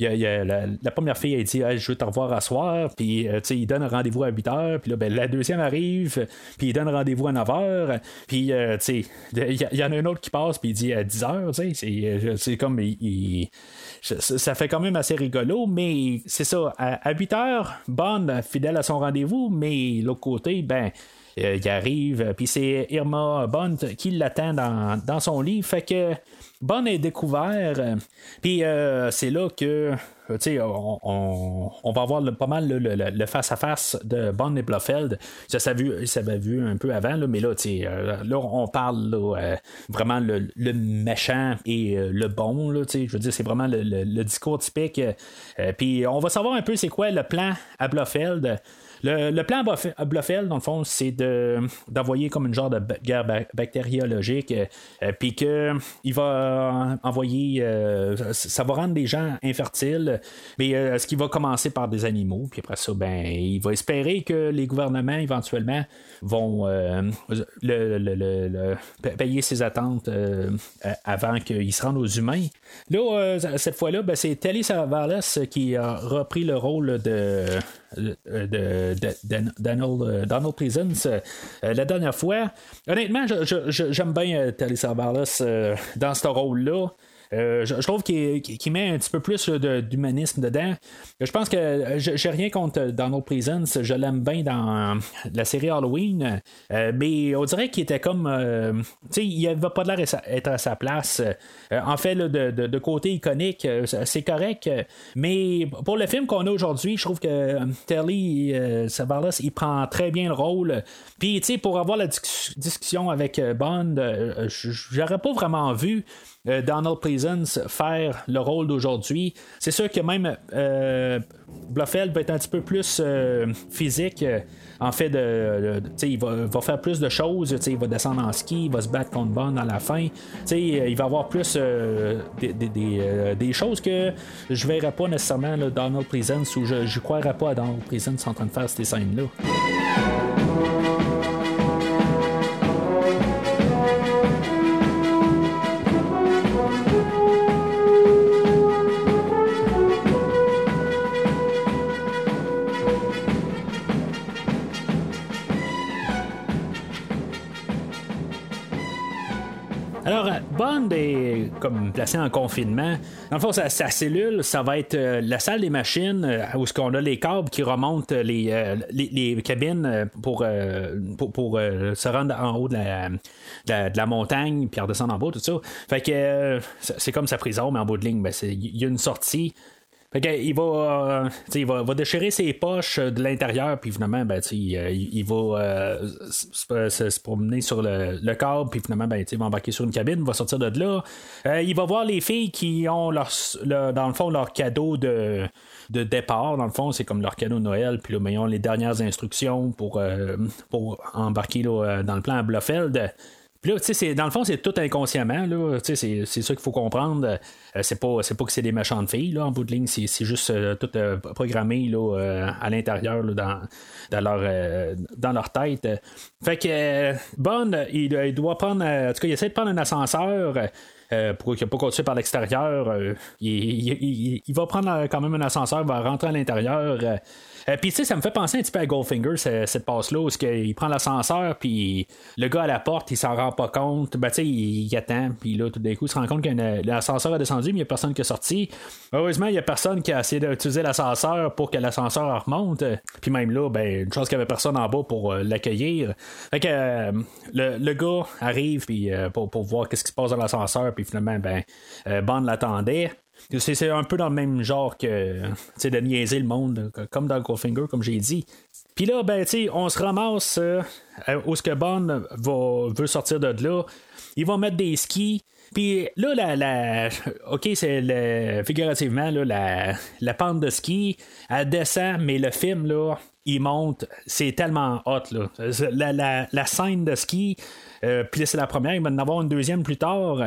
la, première fille, elle dit Je veux te revoir à soir. Puis, il donne rendez-vous à 8 h. Puis là, ben, la deuxième arrive. Puis, il donne rendez-vous à 9 h. Puis, il y, en a un autre qui passe. Puis, il dit à 10 h. C'est comme. ça fait quand même assez rigolo. Mais c'est ça. À, 8 h, Bond, fidèle à son rendez-vous. Mais l'autre côté, ben euh, il arrive, puis c'est Irma Bond qui l'attend dans, son lit. Fait que Bond est découvert, puis euh, c'est là que on, on, on, va avoir pas mal le face-à-face de Bond et Blofeld. Ça s'avait vu, vu un peu avant, mais là, euh, là, on parle vraiment le, méchant et le bon. Là, je veux dire, c'est vraiment le, discours typique. Puis on va savoir un peu c'est quoi le plan à Blofeld. Le, plan à Blofeld, dans le fond, c'est d'envoyer comme une genre de guerre bactériologique, euh, puis qu'il va envoyer, euh, ça va rendre des gens infertiles, mais euh, ce qui va commencer par des animaux, puis après ça, ben, il va espérer que les gouvernements, éventuellement, vont le, payer ses attentes avant qu'ils se rendent aux humains. Là, cette fois-là, ben, c'est Telly Savalas qui a repris le rôle de de, de, Donald, euh, Donald euh, la dernière fois. Honnêtement, j'aime bien Telly Savalas dans ce rôle-là. Euh, je, trouve qu'il met un petit peu plus d'humanisme dedans. Je pense que j'ai rien contre Donald Pleasance. Je l'aime bien dans la série Halloween. Euh, mais on dirait qu'il était comme. Euh, tu sais, il n'avait pas l'air d'être à sa place. en fait, de, côté iconique, c'est correct. Mais pour le film qu'on a aujourd'hui, je trouve que Telly Savalas, il prend très bien le rôle. Puis, tu sais, pour avoir la discussion avec Bond, j'aurais pas vraiment vu euh, Donald Pleasance faire le rôle d'aujourd'hui. C'est sûr que même euh, Bluffeld va être un petit peu plus euh, physique. en fait, il va, faire plus de choses. Il va descendre en ski, il va se battre contre Bond à la fin. il va avoir plus des, choses que je verrais pas nécessairement Donald Pleasance ou je ne croirais pas à Donald Pleasance en train de faire ces scènes-là. Bond est comme placé en confinement. Dans le fond, sa, cellule, ça va être euh, la salle des machines euh, où ce qu'on a les câbles qui remontent les, euh, les, cabines pour, pour, se rendre en haut de la, de la, montagne puis redescendre en bas, tout ça. Fait que c'est comme sa prison, mais en bout de ligne, ben, il y a une sortie il va, euh, il va, déchirer ses poches de l'intérieur, puis finalement, ben, euh, il, va euh, se, promener sur le, le câble, puis finalement, ben, il va embarquer sur une cabine, va sortir de là. il va voir les filles qui ont leur, dans le fond leur cadeau de, de départ. Dans le fond, c'est comme leur cadeau de Noël, puis là, ben, ils ont les dernières instructions pour, pour embarquer dans le plan à Blofeld dans le fond, c'est tout inconsciemment. c'est, ça qu'il faut comprendre. Euh, c'est pas, pas que c'est des méchantes filles, là, en bout de ligne. C'est, juste euh, tout euh, programmé là, à l'intérieur, dans, dans, leur, dans leur tête. Fait que Bond, il, doit prendre. En tout cas, il essaie de prendre un ascenseur. pour qu'il ne pas continuer par l'extérieur. il, il, va prendre quand même un ascenseur, va rentrer à l'intérieur. Euh, puis, tu sais, ça me fait penser un petit peu à Goldfinger, cette, passe-là, où il prend l'ascenseur, puis le gars à la porte, il s'en rend pas compte. Ben, tu sais, il, attend, puis là, tout d'un coup, il se rend compte que l'ascenseur a descendu, mais il n'y a personne qui est sorti. Heureusement, il n'y a personne qui a essayé d'utiliser l'ascenseur pour que l'ascenseur remonte. Puis même là, ben, une chose qu'il n'y avait personne en bas pour euh, l'accueillir. Fait que euh, le, gars arrive puis, pour, pour voir qu'est-ce qui se passe dans l'ascenseur, puis finalement, ben, Bond l'attendait. C'est un peu dans le même genre que de niaiser le monde, comme dans Goldfinger, comme j'ai dit. Puis là, ben, on se ramasse euh, où ce que va, veut sortir de là. Il va mettre des skis. Puis là, la, la, OK, c'est le, figurativement, la, la pente de ski, elle descend, mais le film, là, il monte. C'est tellement hot, là. La, la, la scène de ski, euh, puis c'est la première, il va en avoir une deuxième plus tard.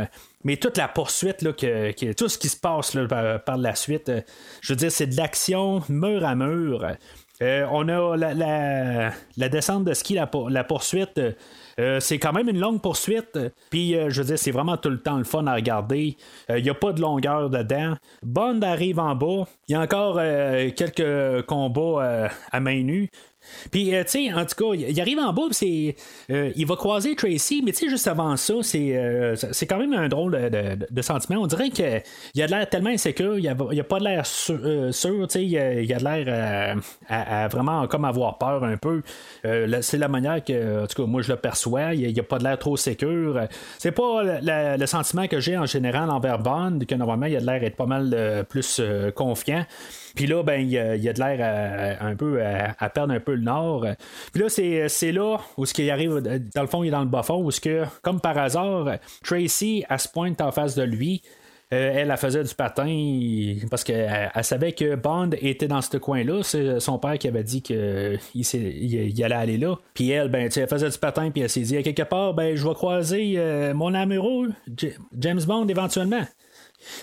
Mais toute la poursuite, là, que, tout ce qui se passe par, la suite, euh, je veux dire, c'est de l'action mur à mur. Euh, on a la, descente de ski, la, la poursuite. Euh, c'est quand même une longue poursuite. Puis, je veux dire, c'est vraiment tout le temps le fun à regarder. Il n'y a pas de longueur dedans. Bond arrive en bas. Il y a encore quelques combats à main nue. Puis, euh, tu sais, en tout cas, il arrive en bas, c'est, euh, il va croiser Tracy, mais tu sais, juste avant ça, c'est, euh, c'est quand même un drôle de, sentiment. On dirait qu'il a de l'air tellement insécure, il a, a pas de l'air sûr, tu sais, il, a, de l'air à, vraiment comme avoir peur un peu. c'est la manière que, en tout cas, moi, je le perçois. Il a, pas de l'air trop sécure. C'est pas le sentiment que j'ai en général envers Bond, que normalement, il a de l'air être pas mal plus confiant. Puis là, ben, il y, a, de l'air un peu à, perdre un peu nord. Puis là, c'est, là où ce qui arrive, dans le fond, il est dans le bas fond, où ce que, comme par hasard, Tracy, elle se pointe en face de lui. Euh, elle, elle faisait du patin parce qu'elle elle savait que Bond était dans ce coin-là. C'est son père qui avait dit qu'il il, allait aller là. Puis elle, ben, elle faisait du patin, puis elle s'est dit, quelque part, ben, je vais croiser euh, mon amoureux, James Bond, éventuellement.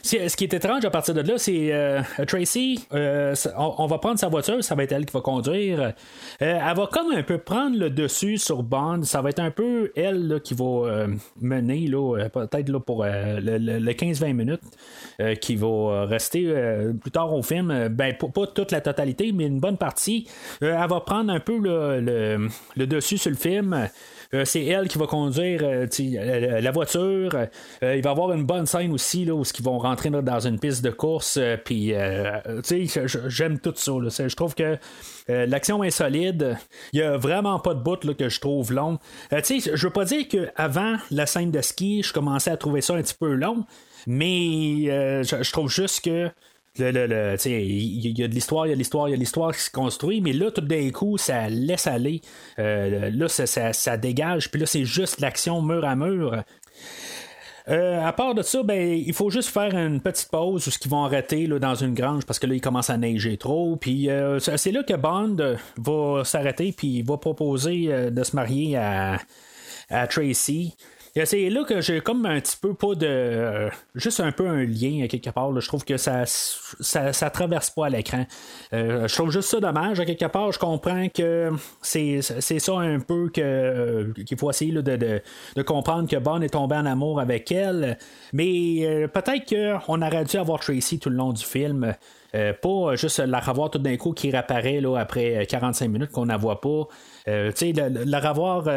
Ce qui est étrange à partir de là, c'est euh, Tracy, euh, on, va prendre sa voiture, ça va être elle qui va conduire. Euh, elle va comme un peu prendre le dessus sur Bond, ça va être un peu elle qui va mener, peut-être là, pour le, 15-20 minutes qui va rester plus tard au film. Ben, pas toute la totalité, mais une bonne partie. elle va prendre un peu le, le dessus sur le film. Euh, c'est elle qui va conduire euh, euh, la voiture. il va y avoir une bonne scène aussi là, où ils vont rentrer dans une piste de course. Puis, j'aime tout ça. Je trouve que l'action est solide. Il n'y a vraiment pas de bout que je trouve long. je veux pas dire qu'avant la scène de ski, je commençais à trouver ça un petit peu long. Mais je trouve juste que il y, a de l'histoire, il y a de l'histoire, il y a de l'histoire qui se construit, mais là, tout d'un coup, ça laisse aller. Euh, là, ça, dégage, puis là, c'est juste l'action mur à mur. Euh, à part de ça, ben, il faut juste faire une petite pause où ce qu'ils vont arrêter là, dans une grange parce que là, il commence à neiger trop. Puis euh, c'est là que Bond va s'arrêter puis va proposer de se marier à, à Tracy. C'est là que j'ai comme un petit peu pas de. Euh, juste un peu un lien quelque part. Je trouve que ça, ça, traverse pas à l'écran. Euh, je trouve juste ça dommage. À quelque part, je comprends que c'est, ça un peu que, euh, qu'il faut essayer de, de, comprendre que Bond est tombé en amour avec elle. Mais peut-être qu'on aurait dû avoir Tracy tout le long du film. Pas juste la revoir tout d'un coup qui réapparaît là, après 45 minutes qu'on la voit pas. tu sais, la, revoir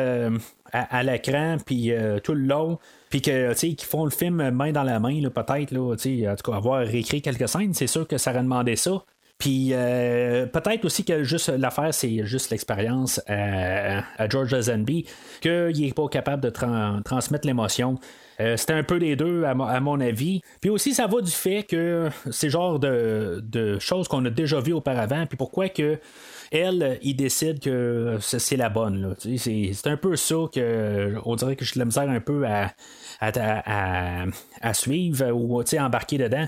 à, l'écran, puis euh, tout le long, puis qu'ils font le film main dans la main, peut-être, en tout cas, avoir réécrit quelques scènes, c'est sûr que ça aurait demandé ça. Puis euh, peut-être aussi que juste l'affaire, c'est juste l'expérience à, George Lazenby, qu'il n'est pas capable de transmettre l'émotion. Euh, c'était un peu des deux, à, mon avis. Puis aussi, ça va du fait que c'est genre de, de choses qu'on a déjà vues auparavant. Puis pourquoi que elle, il décide que c'est la bonne. C'est un peu ça que on dirait que je la misère un peu à, à, suivre ou embarquer dedans.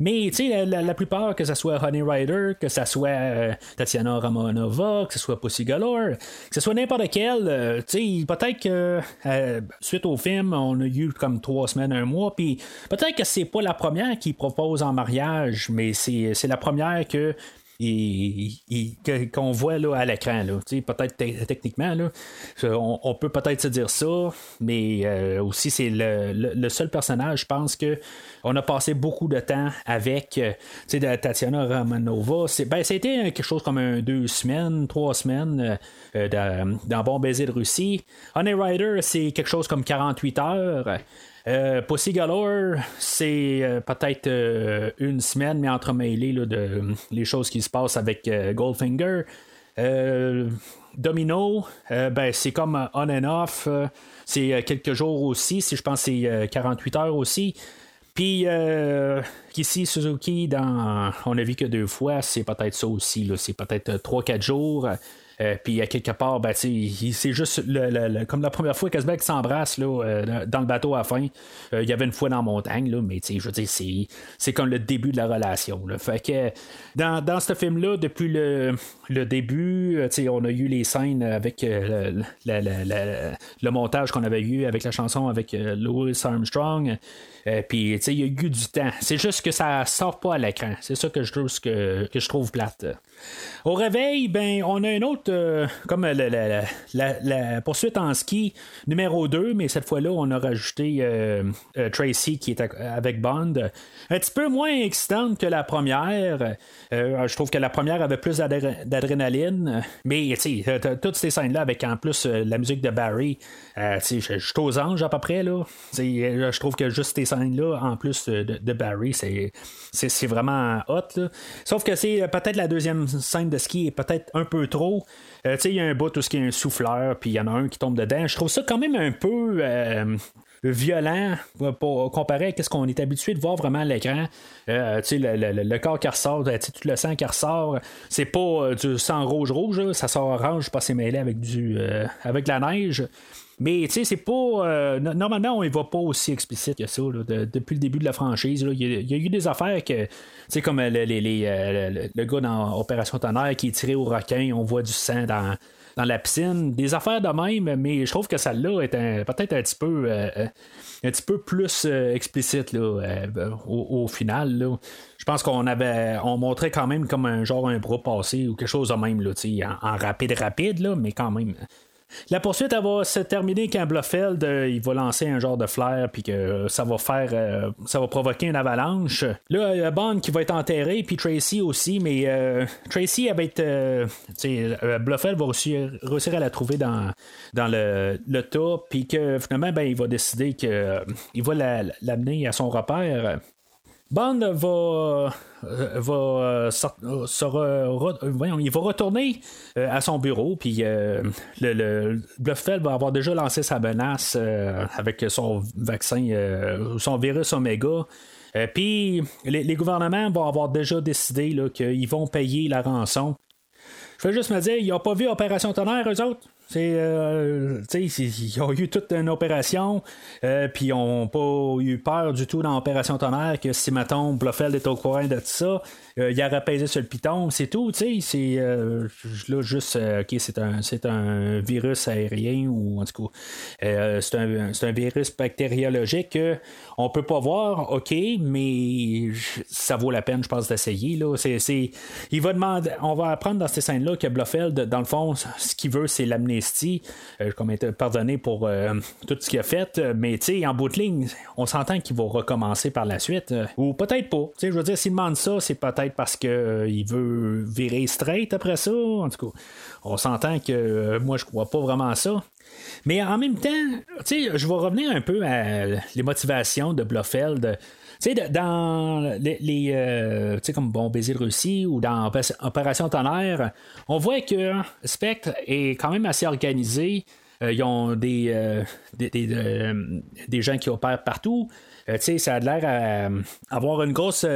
Mais tu sais, la, plupart, que ce soit Honey Rider, que ce soit euh, Tatiana Ramonova, que ce soit Pussy Galore, que ce soit n'importe quel, euh, tu sais, peut-être que euh, suite au film, on a eu comme trois semaines, un mois, puis peut-être que c'est pas la première qui propose en mariage, mais c'est la première que qu'on voit là, à l'écran. Peut-être techniquement, là, on, peut peut-être se dire ça, mais euh, aussi c'est le, seul personnage, je pense que on a passé beaucoup de temps avec euh, Tatiana Romanova. Ben, c'était quelque chose comme un, deux semaines, trois semaines euh, dans, dans, Bon Baiser de Russie. Honey Rider, c'est quelque chose comme 48 heures. Euh, Pussy c'est euh, peut-être euh, une semaine, mais entremêlé là, de les choses qui se passent avec Goldfinger. Domino, ben, c'est comme on and off. c'est quelques jours aussi. Si je pense c'est 48 heures aussi. Puis euh, ici, Suzuki, on a vu que deux fois, c'est peut-être ça aussi. C'est peut-être 3-4 jours. Euh, puis à quelque part, ben, c'est juste le, comme la première fois qu'Asbeck s'embrasse euh, dans le bateau à la fin. Euh, il y avait une fois dans la montagne, là, mais je veux dire, c'est comme le début de la relation. Dans, dans ce film-là, depuis le, le début, on a eu les scènes avec le, le, montage qu'on avait eu avec la chanson avec Louis Armstrong. Puis, il y a eu du temps. C'est juste que ça sort pas à l'écran. C'est ça que je trouve, que, que je trouve plate. Au réveil, ben, on a une autre, euh, comme la, poursuite en ski numéro 2, mais cette fois-là, on a rajouté euh, euh, Tracy qui est avec Bond. Un petit peu moins excitante que la première. je trouve que la première avait plus d'adrénaline, mais toutes ces scènes-là avec en plus la musique de Barry, je suis aux anges à peu près. Là. Je trouve que juste ces scènes-là, en plus de, Barry, c'est vraiment hot. Sauf que c'est peut-être la deuxième scène de ski est peut-être un peu trop. Euh, tu sais, il y a un bout où il y a un souffleur, puis il y en a un qui tombe dedans. Je trouve ça quand même un peu. Euh, violent pour comparer à ce qu'on est habitué de voir vraiment à l'écran. Euh, le, le, corps qui ressort, tout le sang qui ressort, c'est pas du sang rouge-rouge, ça sort orange pas c'est mêlé avec, du, avec la neige. Mais tu sais, c'est pas. Euh, normalement, on y va pas aussi explicite que ça. depuis le début de la franchise, il y, a eu des affaires que. Tu comme euh, le, gars dans Opération Tonnerre qui est tiré au requin, on voit du sang dans, la piscine. Des affaires de même, mais je trouve que celle-là est peut-être un petit peu. Euh, un petit peu plus explicite au, final. Je pense qu'on avait. On montrait quand même comme un genre un bras passé ou quelque chose de même en, en rapide rapide, mais quand même. La poursuite, va se terminer quand Blofeld euh, il va lancer un genre de flair, puis que ça va faire. Euh, ça va provoquer une avalanche. Là, il y Bond qui va être enterré, puis Tracy aussi, mais euh, Tracy, va être. Blofeld va réussir, à la trouver dans, dans le, le tas, puis que finalement, ben, il va décider qu'il va l'amener à son repère. Bond va, euh, va euh, euh, il va retourner à son bureau, puis le, le va avoir déjà lancé sa menace avec son vaccin, son virus Omega. puis les, gouvernements vont avoir déjà décidé qu'ils vont payer la rançon. Je veux juste me dire, ils n'ont pas vu Opération Tonnerre, eux autres? Euh, ils ont eu toute une opération, euh, puis ils n'ont pas eu peur du tout dans l'opération tonnerre que si, mettons, Blofeld est au courant de ça, il a pesé sur le piton, c'est tout, tu sais, c'est euh, là juste, ok, c'est un, c'est un virus aérien ou en tout cas, c'est, un, un virus bactériologique que on peut pas voir, ok, mais ça vaut la peine, je pense, d'essayer, là. C'est, c'est, il va demander, on va apprendre dans ces scènes-là que Blofeld, dans le fond, ce qu'il veut, c'est l'amener euh, pardonné pour euh, tout ce qu'il a fait, mais tu sais, en bout de ligne, on s'entend qu'il va recommencer par la suite, euh, ou peut-être pas. Tu sais, je veux dire, s'il demande ça, c'est peut-être parce qu'il veut virer straight après ça. En tout cas, on s'entend que moi, je crois pas vraiment à ça. Mais en même temps, je vais revenir un peu à les motivations de Blofeld. Dans les, sais, comme Bon Baiser de Russie ou dans Opération Tonnerre, on voit que Spectre est quand même assez organisé. Euh, ils ont des, euh, des, euh, des, gens qui opèrent partout. Sais ça a l'air d'avoir une grosse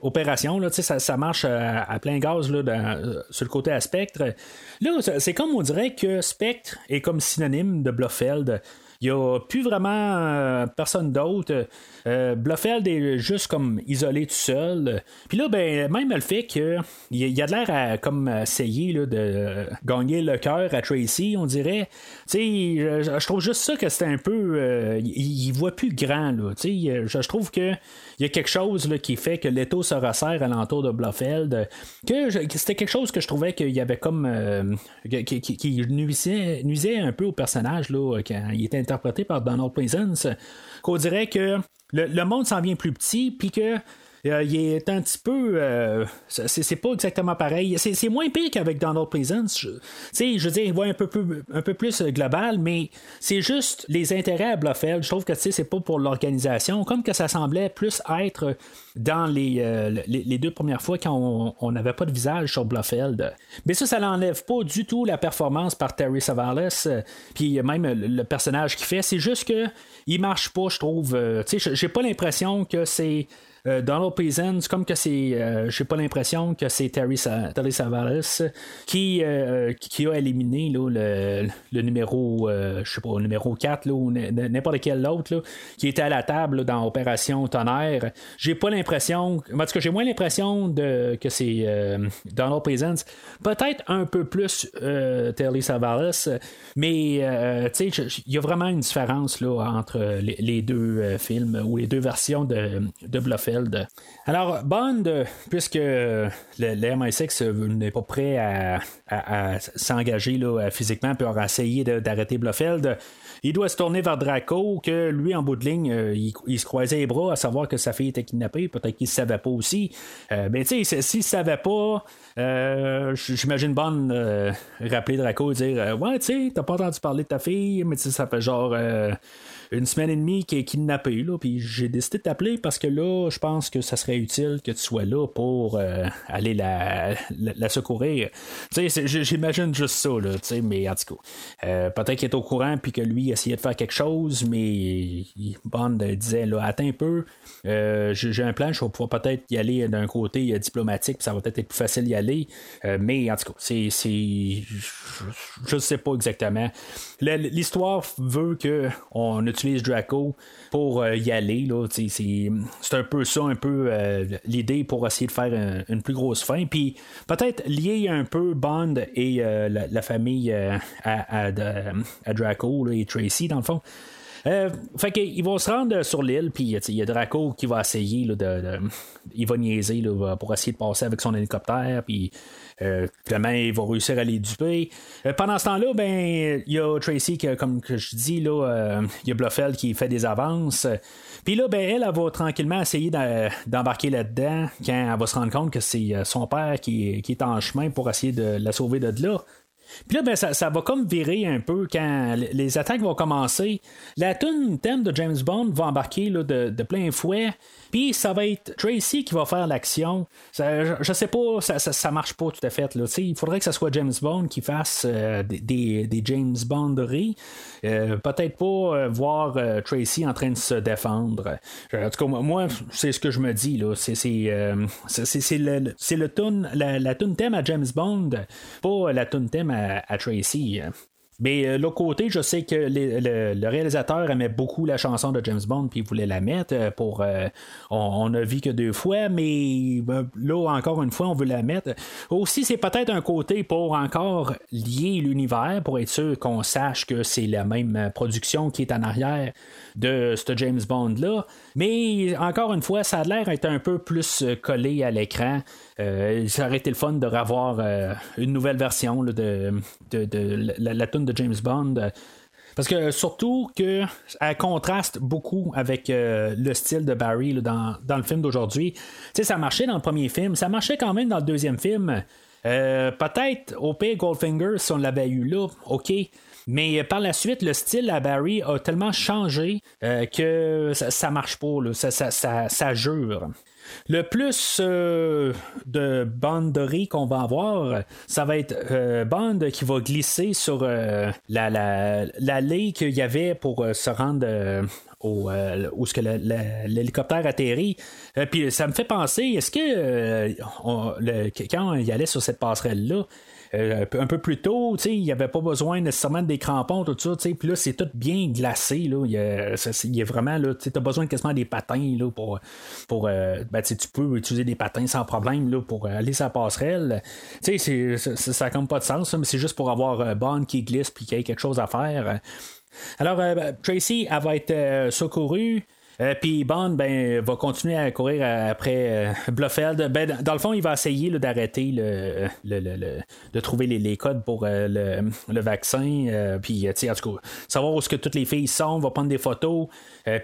opération. Là, ça, ça marche à, plein gaz là, sur le côté à Spectre. Là, c'est comme on dirait que Spectre est comme synonyme de Blofeld. Il n'y a plus vraiment personne d'autre. Euh, Blofeld est juste comme isolé tout seul. Puis là, ben, même le fait qu'il y a de l'air à comme essayer de gagner le cœur à Tracy, on dirait. Je, trouve juste ça que c'est un peu. Euh, il, voit plus grand, là. Je, trouve que il y a quelque chose qui fait que l'étau se resserre alentour de Blofeld. C'était quelque chose que je trouvais qu'il y avait comme. Euh, qui, nuisait, un peu au personnage là, quand il était interprété par Donald Pleasance. Qu'on dirait que le, monde s'en vient plus petit, puis que euh, il est un petit peu. Euh, c'est pas exactement pareil. C'est moins pire qu'avec Donald Pleasance. Je, je veux dire, il voit un peu, plus, un peu plus global, mais c'est juste les intérêts à Bluffeld. Je trouve que c'est pas pour l'organisation, comme que ça semblait plus être dans les, les, deux premières fois quand on n'avait pas de visage sur Bluffeld. Mais ça, ça n'enlève pas du tout la performance par Terry Savalas, puis même le personnage qu'il fait. C'est juste que il marche pas, je trouve. tu sais, j'ai pas l'impression que c'est euh, Donald Pleasance, comme que c'est, euh, j'ai pas l'impression que c'est Terry, Terry Savalas qui, euh, a éliminé le, le, numéro, je sais pas, numéro 4 là, ou n'importe quel autre qui était à la table dans Opération Tonnerre. J'ai pas l'impression, en tout cas, j'ai moins l'impression que c'est Donald Pleasance. Peut-être un peu plus Terry Savalas, mais il y a vraiment une différence entre les, deux films ou les deux versions de, de Alors, Bond, puisque le, MI6 n'est pas prêt à, s'engager physiquement pour essayer d'arrêter Blofeld, il doit se tourner vers Draco, que lui, en bout de ligne, euh, il, se croisait les bras à savoir que sa fille était kidnappée. Peut-être qu'il ne savait pas aussi. Euh, mais tu sais, s'il ne savait pas, euh, j'imagine Bond rappeler Draco et dire Ouais, tu sais, t'as pas entendu parler de ta fille, mais ça fait genre une semaine et demie qui est kidnappé, là, puis j'ai décidé de t'appeler parce que là, je pense que ça serait utile que tu sois là pour euh, aller la, la, secourir. Tu sais, j'imagine juste ça, là, tu sais, mais en tout cas, euh, peut-être qu'il est au courant puis que lui essayait de faire quelque chose, mais Bond disait, là, attends un peu, euh, j'ai un plan, je vais pouvoir peut-être y aller d'un côté diplomatique, puis ça va peut-être être plus facile d'y aller, mais en tout cas, c'est, je ne sais pas exactement. L'histoire veut que on utilise Draco pour euh, y aller. C'est un peu ça, un peu euh, l'idée pour essayer de faire une plus grosse fin. Puis peut-être lier un peu Bond et euh, la, famille à, Draco et Tracy, dans le fond. fait qu'ils vont se rendre sur l'île, puis il y a Draco qui va essayer de, Il va niaiser pour essayer de passer avec son hélicoptère, puis euh, il va réussir à les duper. Euh, pendant ce temps-là, ben, il y a Tracy, qui, comme que je dis, euh, il y a Bluffel qui fait des avances. Puis là, ben, elle, va tranquillement essayer d'embarquer là-dedans quand elle va se rendre compte que c'est son père qui, qui, est en chemin pour essayer de la sauver de là. Puis là, ben, ça, va comme virer un peu quand les attaques vont commencer. La tune thème de James Bond va embarquer là, de, plein fouet. Puis ça va être Tracy qui va faire l'action. Je, sais pas, ça, ça, marche pas tout à fait. Là. Il faudrait que ce soit James Bond qui fasse euh, des, des, James Bonderies. Euh, peut-être pas euh, voir Tracy en train de se défendre. En tout cas, moi, c'est ce que je me dis. Là. C'est, c'est, le, c'est le tune, la, la thème à James Bond, pas la tune thème à à, Tracy. Mais euh, l'autre côté, je sais que le, réalisateur aimait beaucoup la chanson de James Bond puis il voulait la mettre euh, pour. Euh, on, a vu que deux fois, mais là encore une fois, on veut la mettre. Aussi, c'est peut-être un côté pour encore lier l'univers pour être sûr qu'on sache que c'est la même production qui est en arrière de ce James Bond là. Mais encore une fois, ça a l'air d'être un peu plus collé à l'écran. Ça aurait été le fun de revoir une nouvelle version de, la, la tune de James Bond. Euh, parce que surtout que elle contraste beaucoup avec euh, le style de Barry dans, le film d'aujourd'hui. Tu sais, ça marchait dans le premier film, ça marchait quand même dans le deuxième film. Euh, peut-être au pire Goldfinger, si on l'avait eu là, ok. Mais par la suite, le style à Barry a tellement changé que ça, ça marche pas, ça, ça, jure. Le plus euh, de banderie qu'on va avoir, ça va être euh, bande qui va glisser sur euh, la, la, l'allée qu'il y avait pour se rendre au, où ce que l'hélicoptère atterrit. puis ça me fait penser, est-ce que quand il allait sur cette passerelle-là, euh, un peu plus tôt, il n'y avait pas besoin nécessairement des crampons, tout ça, puis là, c'est tout bien glacé. Là. Il, y a, vraiment, tu as besoin quasiment des patins là, pour. pour euh, ben, tu peux utiliser des patins sans problème là, pour aller sur la passerelle. Ça n'a comme pas de sens, mais c'est juste pour avoir un Bond qui glisse puis qu'il y ait quelque chose à faire. Alors, Tracy, elle va être secourue. Euh, puis Bond ben, va continuer à courir après euh, Bluffeld. Ben, dans le fond, il va essayer d'arrêter de trouver les, codes pour euh, le, vaccin. puis, en tout cas, savoir où ce que toutes les filles sont, va prendre des photos.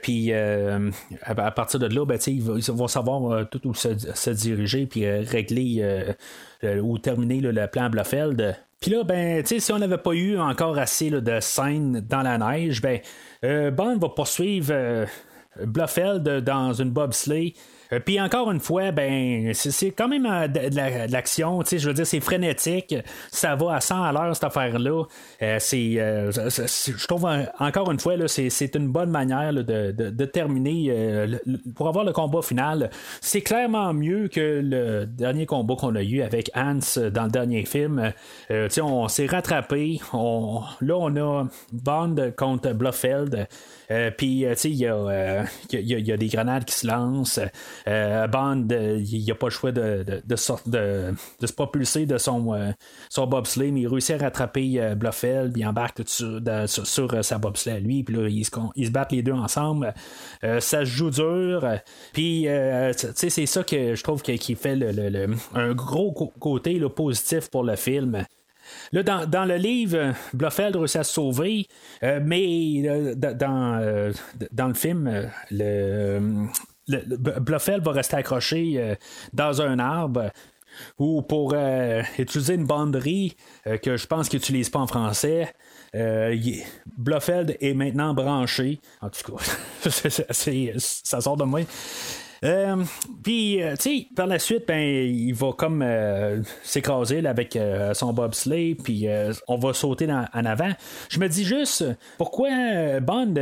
puis, à, partir de là, ben, ils, vont savoir tout où se, diriger, puis régler ou terminer le plan Bluffeld. Puis là, ben, si on n'avait pas eu encore assez de scènes dans la neige, ben, Bond va poursuivre Bluffeld dans une bobsleigh euh, puis encore une fois, ben c'est quand même euh, de, l'action, tu je veux dire, c'est frénétique, ça va à 100 à l'heure cette affaire-là. Euh, c'est, je trouve encore une fois, c'est, une bonne manière de, terminer pour avoir le combat final. C'est clairement mieux que le dernier combat qu'on a eu avec Hans dans le dernier film. sais, on s'est rattrapé. Là, on a Bond contre Bluffeld. Puis, tu sais, il y, a des grenades qui se lancent. Euh, Bond, il n'a pas le choix de, de, se propulser de son, euh, son bobsleigh, mais il réussit à rattraper euh, Bluffel, puis il embarque sur, sur sa bobsleigh à lui, puis là, ils se, battent les deux ensemble. ça se joue dur. Puis, c'est ça que je trouve qui fait le, un gros côté positif pour le film. Là, dans, le livre, Blofeld réussit à se sauver, mais dans, dans le film, le, le, va rester accroché euh, dans un arbre ou pour euh, utiliser une banderie euh, que je pense qu'il n'utilise pas en français. Bluffeld est maintenant branché. En tout cas, ça sort de moi. Euh, puis, euh, tu sais, par la suite, ben, il va comme euh, s'écraser avec son bobsleigh, puis on va sauter en avant. Je me dis juste, pourquoi Bond,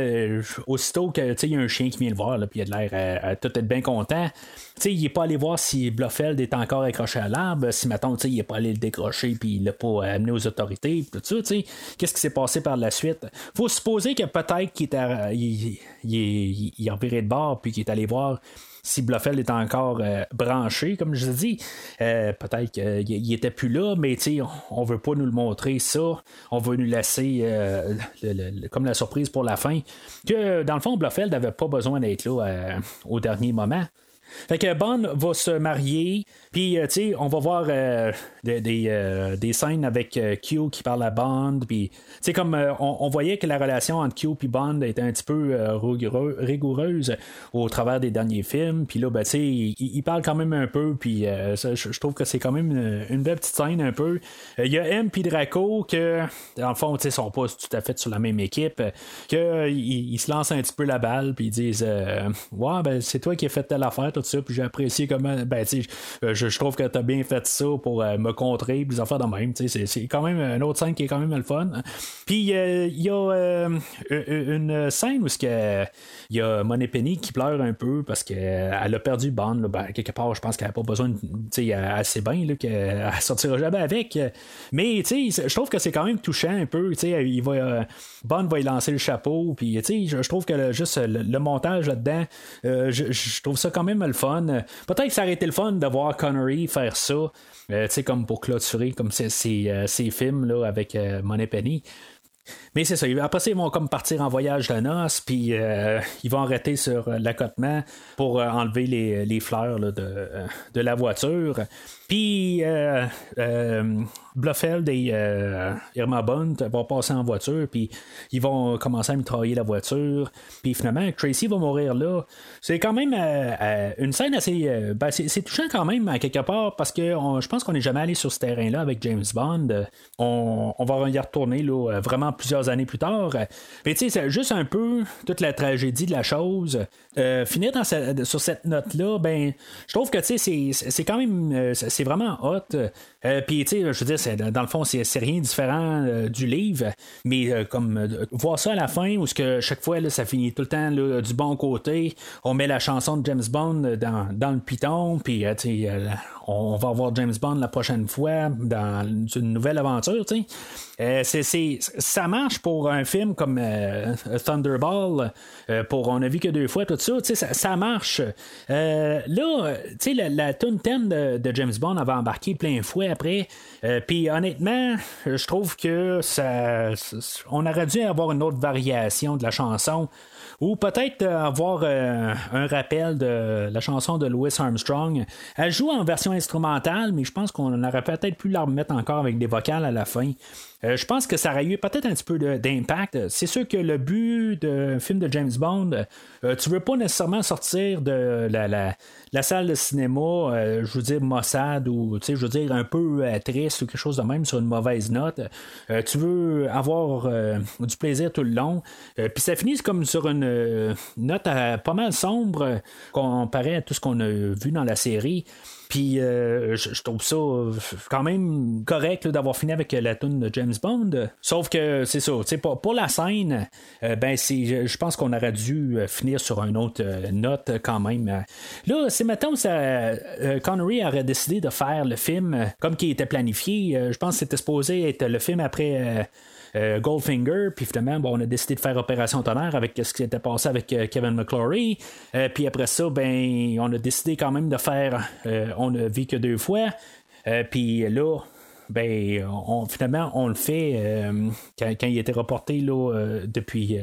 aussitôt que, tu sais, il y a un chien qui vient le voir, puis il a l'air à, tout être bien content, tu sais, il n'est pas allé voir si Blofeld est encore accroché à l'arbre, si, sais, il n'est pas allé le décrocher, puis il l'a pas amené aux autorités, tout ça, tu sais. Qu'est-ce qui s'est passé par la suite? Faut supposer que peut-être qu'il est, il, il, il, de bord, puis qu'il est allé voir si Bluffel est encore euh, branché, comme je dis, euh, peut-être qu'il était plus là, mais on, on veut pas nous le montrer ça. On veut nous laisser euh, comme la surprise pour la fin. Que dans le fond, Bluffel n'avait pas besoin d'être là au dernier moment. Fait que Bond va se marier, puis, euh, tu sais, on va voir euh, euh, des, scènes avec Q qui parle à Bond, puis, comme on, voyait que la relation entre Q et Bond était un petit peu rigoureuse au travers des derniers films, puis là, ben, tu sais, il, parle quand même un peu, puis je, trouve que c'est quand même une, belle petite scène un peu. Il y a M puis Draco que, dans fond, tu sais, sont pas tout à fait sur la même équipe, que ils, se lancent un petit peu la balle, puis ils disent, ouais, ben, c'est toi qui as fait telle affaire, tout ça, puis j'ai apprécié comment, ben, tu sais, je, trouve que tu as bien fait ça pour euh, me contrer, puis affaires de même. C'est quand même une autre scène qui est quand même le fun. Puis euh, il y a euh, une scène où il y a Money Penny qui pleure un peu parce qu'elle a perdu Bond. Ben, quelque part, je pense qu'elle n'a pas besoin, de, assez bien, qu'elle sortira jamais avec. Mais je trouve que c'est quand même touchant un peu. Il va, Bond va y lancer le chapeau. Puis je, je trouve que juste le, montage là-dedans, je, je, trouve ça quand même le fun. Peut-être que ça aurait été le fun de voir Faire ça, euh, tu sais, comme pour clôturer comme ces, ces, euh, films là, avec euh, Money Penny. Mais c'est ça. Après ça, ils vont comme partir en voyage de noces, puis ils vont arrêter sur l'accotement pour enlever les, fleurs de, de, la voiture. Puis Bluffeld et euh, Irma Bond vont passer en voiture, puis ils vont commencer à mitrailler la voiture. Puis finalement, Tracy va mourir là. C'est quand même euh, euh, une scène assez. Ben, c'est touchant quand même, à quelque part, parce que je pense qu'on n'est jamais allé sur ce terrain-là avec James Bond. On, va y retourner là, vraiment plusieurs années plus tard. Mais tu sais, c'est juste un peu toute la tragédie de la chose. finir sur cette note-là, ben, je trouve que sais, c'est quand même. C'est vraiment hot. Puis tu sais, je veux dire, dans le fond, c'est, rien différent euh, du livre, mais euh, comme euh, voir ça à la fin, où que chaque fois, ça finit tout le temps du bon côté, on met la chanson de James Bond dans, le piton, puis on va voir James Bond la prochaine fois dans une nouvelle aventure. Euh, ça marche pour un film comme euh, Thunderball. Euh, pour On a vu que deux fois, tout ça. Ça, ça marche. là, la, la tune thème de, James Bond avait embarqué plein fouet après. Puis honnêtement, je trouve que ça, on aurait dû avoir une autre variation de la chanson. Ou peut-être avoir un rappel de la chanson de Louis Armstrong. Elle joue en version instrumentale, mais je pense qu'on aurait peut-être pu la remettre encore avec des vocales à la fin. Euh, je pense que ça aurait eu peut-être un petit peu d'impact. C'est sûr que le but d'un film de James Bond, euh, tu veux pas nécessairement sortir de la, salle de cinéma, euh, je veux dire Mossad ou je veux dire un peu triste ou quelque chose de même sur une mauvaise note. tu veux avoir du plaisir tout le long. Puis ça finit comme sur une note pas mal sombre comparé à tout ce qu'on a vu dans la série. Puis euh, je, trouve ça quand même correct d'avoir fini avec la tune de James Bond. Sauf que c'est ça, pour, pour la scène, euh, ben c'est, je pense qu'on aurait dû euh, finir sur une autre note quand même. Là, c'est maintenant ça, Connery aurait décidé de faire le film comme qui était planifié. je pense que c'était supposé être le film après euh, Goldfinger, puis finalement, bon, on a décidé de faire Opération Tonnerre avec ce qui s'était passé avec euh, Kevin McClory. Euh, puis après ça, ben, on a décidé quand même de faire On ne vit que deux fois. puis là, ben, finalement, on le fait quand, il était reporté là, depuis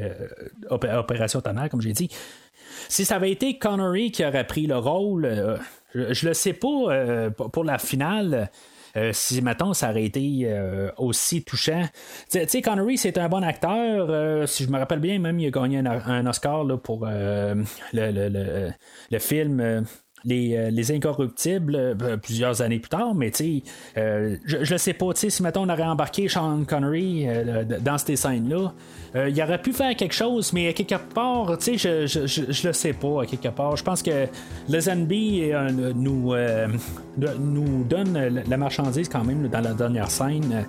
Opération Tonnerre, comme j'ai dit. Si ça avait été Connery qui aurait pris le rôle, je, je le sais pas pour la finale. Euh, si maintenant ça aurait été euh, aussi touchant. Tu sais, Connery, c'est un bon acteur. Euh, si je me rappelle bien, même il a gagné un, Oscar pour le, film les, les Incorruptibles euh, plusieurs années plus tard, mais tu euh, je ne sais pas, si maintenant on aurait embarqué Sean Connery euh, dans ces scènes-là, il aurait pu faire quelque chose, mais quelque part, tu sais, je, je, je, le sais pas, quelque part. Je pense que le Zenby nous, nous donne la marchandise quand même dans la dernière scène.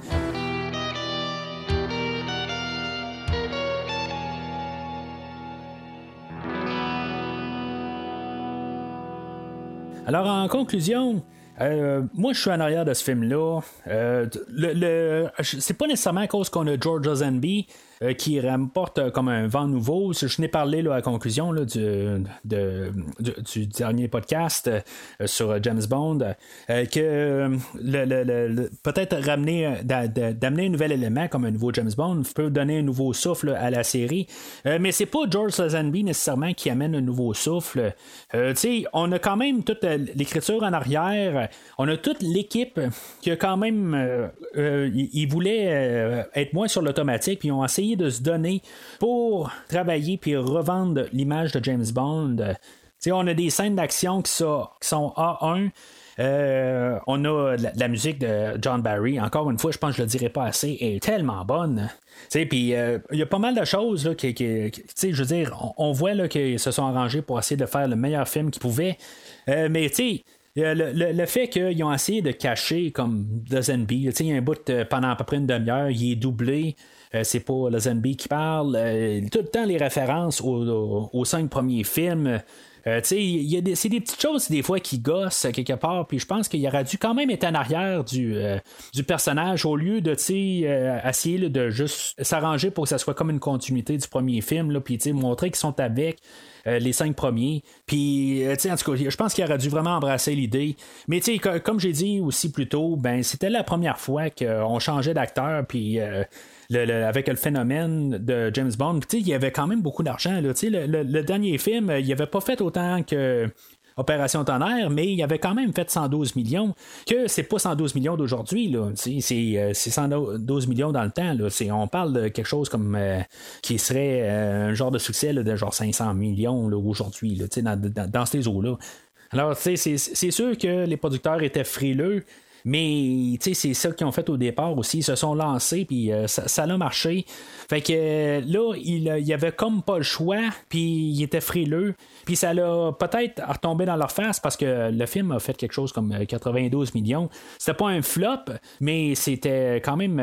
Alors, en conclusion, euh, moi, je suis en arrière de ce film-là. Euh, le, c'est pas nécessairement à cause qu'on a George Lazenby, euh, qui remporte comme un vent nouveau. Je n'ai parlé à la conclusion là, du, du, dernier podcast euh, sur James Bond, euh, que le, peut-être ramener, d'amener un nouvel élément comme un nouveau James Bond peut donner un nouveau souffle à la série. mais c'est pas George Lazenby nécessairement qui amène un nouveau souffle. on a quand même toute l'écriture en arrière, on a toute l'équipe qui a quand même, ils voulaient être moins sur l'automatique, puis ils ont essayé de se donner pour travailler puis revendre l'image de James Bond. on a des scènes d'action qui, sont, A1. Euh, on a la, musique de John Barry. Encore une fois, je pense que je le dirai pas assez, est tellement bonne. Puis euh, il y a pas mal de choses là, qui, je veux dire, on, voit qu'ils se sont arrangés pour essayer de faire le meilleur film qu'ils pouvaient. Euh, mais tu le, le, fait qu'ils ont essayé de cacher comme The Zenby, il y a un bout pendant à peu près une demi-heure, il est doublé. Euh, c'est pas le Zenby qui parle. Euh, tout le temps, les références aux, cinq premiers films. Euh, c'est des petites choses des fois qui gossent quelque part, puis je pense qu'il aurait dû quand même être en arrière du, du personnage au lieu de essayer de juste s'arranger pour que ça soit comme une continuité du premier film, puis montrer qu'ils sont avec. les cinq premiers. Puis, en tout cas, je pense qu'il aurait dû vraiment embrasser l'idée. Mais, comme j'ai dit aussi plus tôt, ben, c'était la première fois qu'on changeait d'acteur, puis avec le phénomène de James Bond. Il y avait quand même beaucoup d'argent. Le, le, dernier film, il avait pas fait autant que. Opération Tonnerre, mais il avait quand même fait 112 millions, que c'est pas 112 millions d'aujourd'hui, c'est, 112 millions dans le temps. Là. on parle de quelque chose comme euh, qui serait euh, un genre de succès de genre 500 millions aujourd'hui, dans, dans, dans, ces eaux-là. Alors, c'est, c'est sûr que les producteurs étaient frileux, mais c'est ça qu'ils ont fait au départ aussi. Ils se sont lancés, puis euh, ça, a marché. Fait que euh, là, il, il y avait comme pas le choix, puis il était frileux. Puis ça l'a peut-être retombé dans leur face parce que le film a fait quelque chose comme 92 euh, millions. C'était pas un flop, mais c'était quand même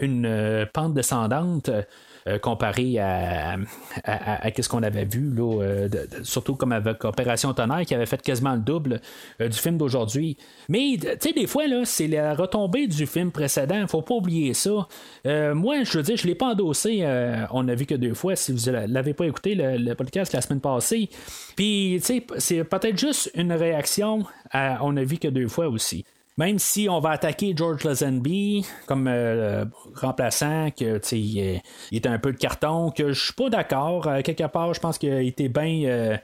une pente descendante. Comparé à, à, ce qu'on avait vu, là, surtout comme avec Opération Tonnerre, qui avait fait quasiment le double du film d'aujourd'hui. Mais, tu sais, des fois, c'est la retombée du film précédent, faut pas oublier ça. moi, je veux dire, je l'ai pas endossé, on a vu que deux fois, si vous l'avez pas écouté, le, podcast la semaine passée. Puis, tu sais, c'est peut-être juste une réaction à on a vu que deux fois aussi. Même si on va attaquer George Lazenby comme euh, remplaçant, que il, il était un peu de carton, que je suis pas d'accord. Euh, quelque part, je pense qu'il était bien. Euh,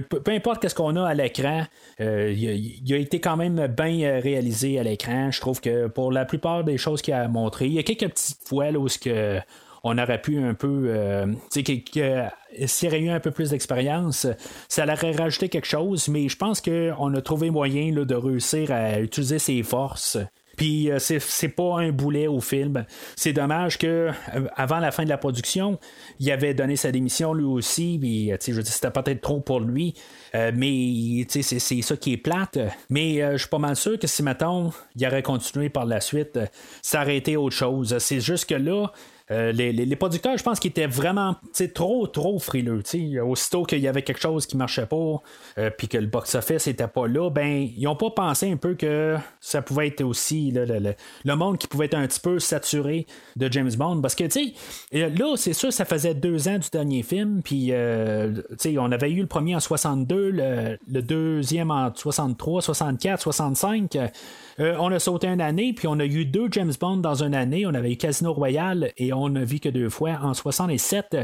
peu, importe ce qu'on a à l'écran, il, a été quand même bien réalisé à l'écran. Je trouve que pour la plupart des choses qu'il a montré, il y a quelques petites fois où ce que on aurait pu un peu. Euh, sais, s'il y aurait eu un peu plus d'expérience, ça aurait rajouté quelque chose, mais je pense qu'on a trouvé moyen de réussir à utiliser ses forces. Puis euh, c'est pas un boulet au film. C'est dommage que euh, avant la fin de la production, il avait donné sa démission lui aussi. Puis je veux c'était peut-être trop pour lui. mais c'est ça qui est plate. Mais je suis pas mal sûr que si mettons, il aurait continué par la suite, ça aurait été autre chose. C'est juste que là, euh, les, producteurs, je pense qu'ils étaient vraiment trop, trop frileux. Aussitôt qu'il y avait quelque chose qui marchait pas, euh, puis que le box-office n'était pas là, ben, ils n'ont pas pensé un peu que ça pouvait être aussi le, monde qui pouvait être un petit peu saturé de James Bond. Parce que, euh, là, c'est sûr, ça faisait deux ans du dernier film, puis, on avait eu le premier en 62, le, le deuxième en 63, 64, 65. Euh, on a sauté une année, puis on a eu deux James Bond dans une année. On avait eu Casino Royale et on a vu que deux fois en 67.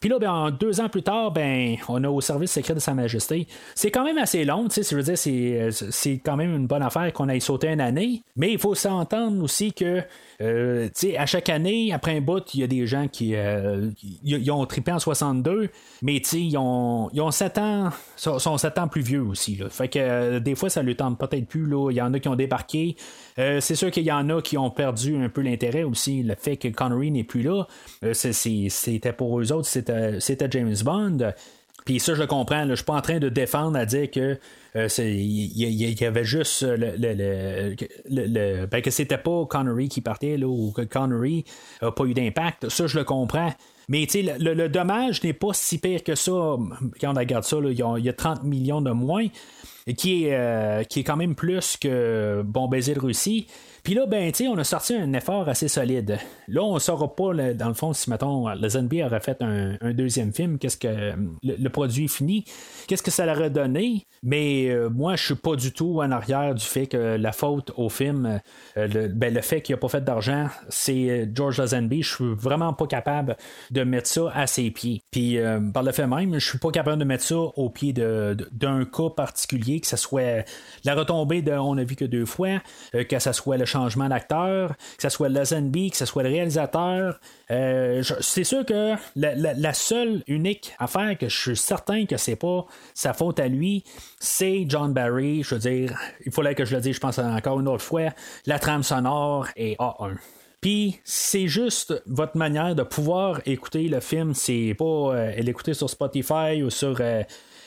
Puis là, ben, deux ans plus tard, ben, on a au service secret de Sa Majesté. C'est quand même assez long, tu sais, je dire, c'est, c'est quand même une bonne affaire qu'on aille sauter une année. Mais il faut s'entendre aussi que, euh, tu sais, à chaque année, après un bout, il y a des gens qui euh, ont trippé en 62, mais tu sais, ils ont, ils ont 7 ans, sont, 7 ans plus vieux aussi. Là. Fait que euh, des fois, ça ne tente peut-être plus. Il y en a qui ont débarqué. C'est sûr qu'il y en a qui ont perdu un peu l'intérêt aussi. Le fait que Connery n'est plus là, c'était pour eux autres, c'était James Bond. Puis ça, je le comprends. Je suis pas en train de défendre à dire que euh, y, avait juste le, le, ben, que c'était pas Connery qui partait là, ou que Connery n'a pas eu d'impact. Ça, je le comprends. Mais le, le, dommage n'est pas si pire que ça. Quand on regarde ça, il y, a 30 millions de moins, qui est, euh, qui est quand même plus que Bon baiser de Russie. Puis là, ben, tu on a sorti un effort assez solide. Là, on ne saura pas, dans le fond, si, mettons, le ZNB aurait fait un, deuxième film, qu'est-ce que le, produit fini, qu'est-ce que ça leur aurait donné? Mais euh, moi, je suis pas du tout en arrière du fait que la faute au film, euh, le, ben, le fait qu'il n'a pas fait d'argent, c'est euh, George Lazenby. Je suis vraiment pas capable de mettre ça à ses pieds. Puis, par le fait même, je suis pas capable de mettre ça au pied d'un cas particulier, que ce soit la retombée de On a vu que deux fois, que ce soit le changement d'acteur, que ce soit Lazenby, que ce soit le réalisateur. C'est sûr que la, seule unique affaire que je suis certain que c'est pas sa faute à lui, c'est John Barry. Je veux dire, il fallait que je le dise, je pense encore une autre fois, la trame sonore est A1. Puis c'est juste votre manière de pouvoir écouter le film, c'est pas euh, l'écouter sur Spotify ou sur euh,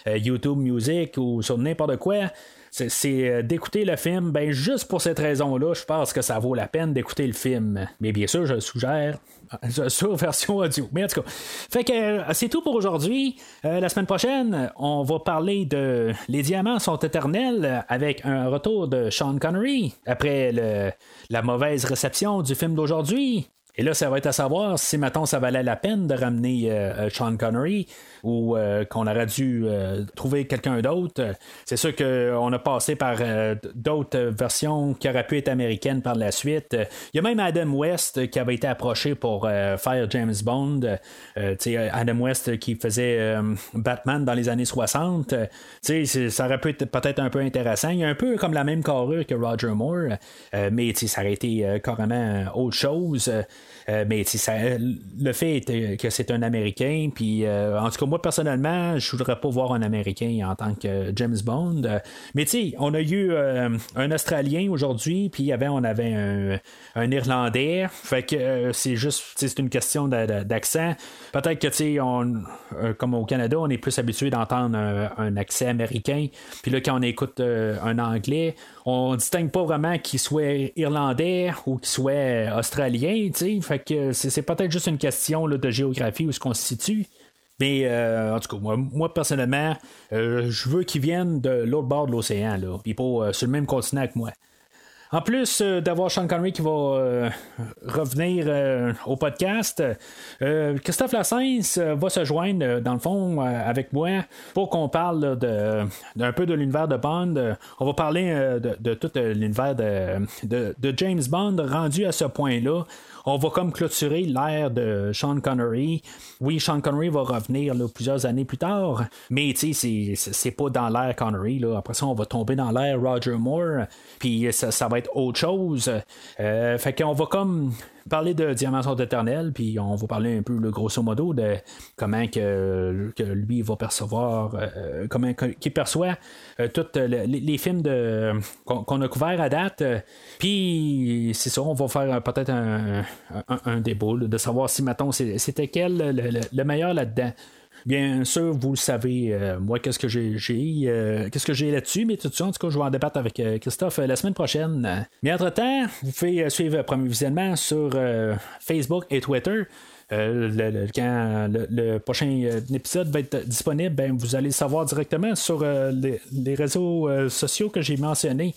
YouTube Music ou sur n'importe quoi c'est euh, d'écouter le film, ben juste pour cette raison-là, je pense que ça vaut la peine d'écouter le film. Mais bien sûr, je le suggère euh, sur version audio. Mais en tout cas, fait que euh, c'est tout pour aujourd'hui. la semaine prochaine, on va parler de Les diamants sont éternels avec un retour de Sean Connery après la mauvaise réception du film d'aujourd'hui. Et là, ça va être à savoir si, maintenant ça valait la peine de ramener Sean Connery ou euh, qu'on aurait dû euh, trouver quelqu'un d'autre. C'est sûr qu'on a passé par euh, d'autres versions qui auraient pu être américaines par la suite. Il y a même Adam West qui avait été approché pour faire James Bond. Adam West qui faisait Batman dans les années 60. ça aurait pu être peut-être un peu intéressant. Il y a un peu comme la même carrure que Roger Moore, mais ça aurait été carrément autre chose. Mais ça, le fait que c'est un Américain, puis en tout cas, moi, personnellement, je voudrais pas voir un Américain en tant que James Bond. Mais tu sais, on a eu euh, un Australien aujourd'hui, puis on avait un, Irlandais. Fait que euh, c'est juste, c'est une question d'accent. Peut-être que, tu sais, euh, comme au Canada, on est plus habitué d'entendre un, accent américain. Puis là, quand on écoute un anglais, on distingue pas vraiment qu'il soit irlandais ou qu'il soit australien, tu sais. Fait que c'est, peut-être juste une question de géographie où se constitue. Mais en tout cas, moi, personnellement, je veux qu'ils viennent de l'autre bord de l'océan, là, puis pas sur le même continent que moi. En plus euh, d'avoir Sean Connery qui va euh, revenir euh, au podcast, Christophe Lassens va se joindre, dans le fond, avec moi pour qu'on parle d'un peu de l'univers de Bond. On va parler de, tout l'univers de, James Bond rendu à ce point-là on va comme clôturer l'ère de Sean Connery. Oui, Sean Connery va revenir plusieurs années plus tard, mais sais, c'est pas dans l'ère Connery. Là. Après ça, on va tomber dans l'ère Roger Moore, puis ça, va être autre chose. Euh, fait qu'on va comme parler de Diamants sont éternels, puis on va parler un peu, le grosso modo, de comment que, lui va percevoir, euh, comment qu'il perçoit euh, tous les, films qu'on, a couverts à date. Puis c'est ça, on va faire peut-être un, un, de savoir si, mettons, c'était quel le meilleur là-dedans. Bien sûr, vous le savez, euh, moi, qu'est-ce que j'ai, euh, qu'est-ce que j'ai là-dessus, mais tout de suite, en tout cas, je vais en débattre avec euh, Christophe la semaine prochaine. Mais entre-temps, vous pouvez suivre Premier Visionnement sur Facebook et Twitter. le, quand le, prochain épisode va être disponible, ben, vous allez le savoir directement sur les, réseaux sociaux que j'ai mentionnés.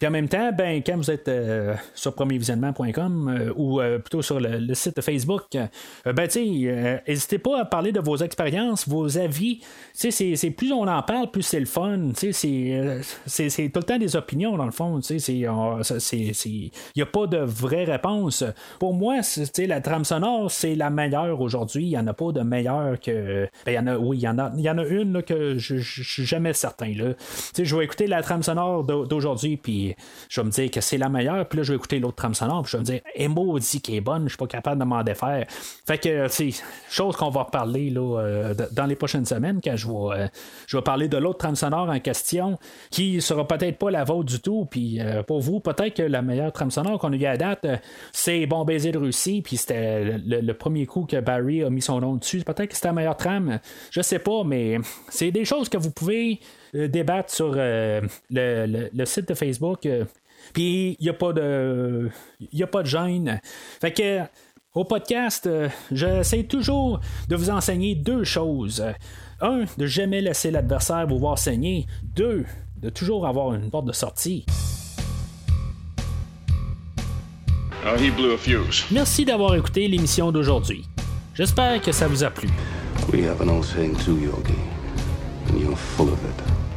Puis en même temps, ben, quand vous êtes euh, sur premiervisionnement.com euh, ou euh, plutôt sur le, site de Facebook, ben, n'hésitez pas à parler de vos expériences, vos avis. C'est, plus on en parle, plus c'est le fun. C'est, c'est, tout le temps des opinions, dans le fond. Il n'y a pas de vraie réponse. Pour moi, la trame sonore, c'est la meilleure aujourd'hui. Il n'y en a pas de meilleure que. Ben, y en a, oui, il y en a, y en a une que je ne suis jamais certain. Là. Je vais écouter la trame sonore d'aujourd'hui, puis je vais me dire que c'est la meilleure, puis là, je vais écouter l'autre trame sonore, puis je vais me dire, et maudit qui est bonne, je suis pas capable de m'en défaire. Fait que, c'est chose qu'on va reparler là, euh, dans les prochaines semaines, quand je vais, euh, je vais parler de l'autre trame sonore en question, qui sera peut-être pas la vôtre du tout, puis euh, pour vous, peut-être que la meilleure trame sonore qu'on a eu à date, c'est Bon baiser de Russie, puis c'était le, premier coup que Barry a mis son nom dessus. Peut-être que c'était la meilleure trame, je sais pas, mais c'est des choses que vous pouvez débattre sur euh, le, site de Facebook. Euh, puis il n'y a pas de. Il a pas de gêne. Fait que. Au podcast, j'essaie toujours de vous enseigner deux choses. Un, de jamais laisser l'adversaire vous voir saigner. Deux, de toujours avoir une porte de sortie. Oh, he blew a fuse. Merci d'avoir écouté l'émission d'aujourd'hui. J'espère que ça vous a plu. We have an old saying too, Yogi. And you're full of it.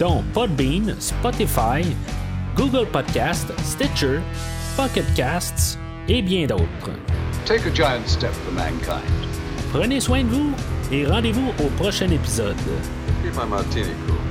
dont Podbean, Spotify, Google Podcast, Stitcher, Pocket Casts et bien d'autres. Take a giant step for mankind. Prenez soin de vous et rendez-vous au prochain épisode. Keep my martini cool.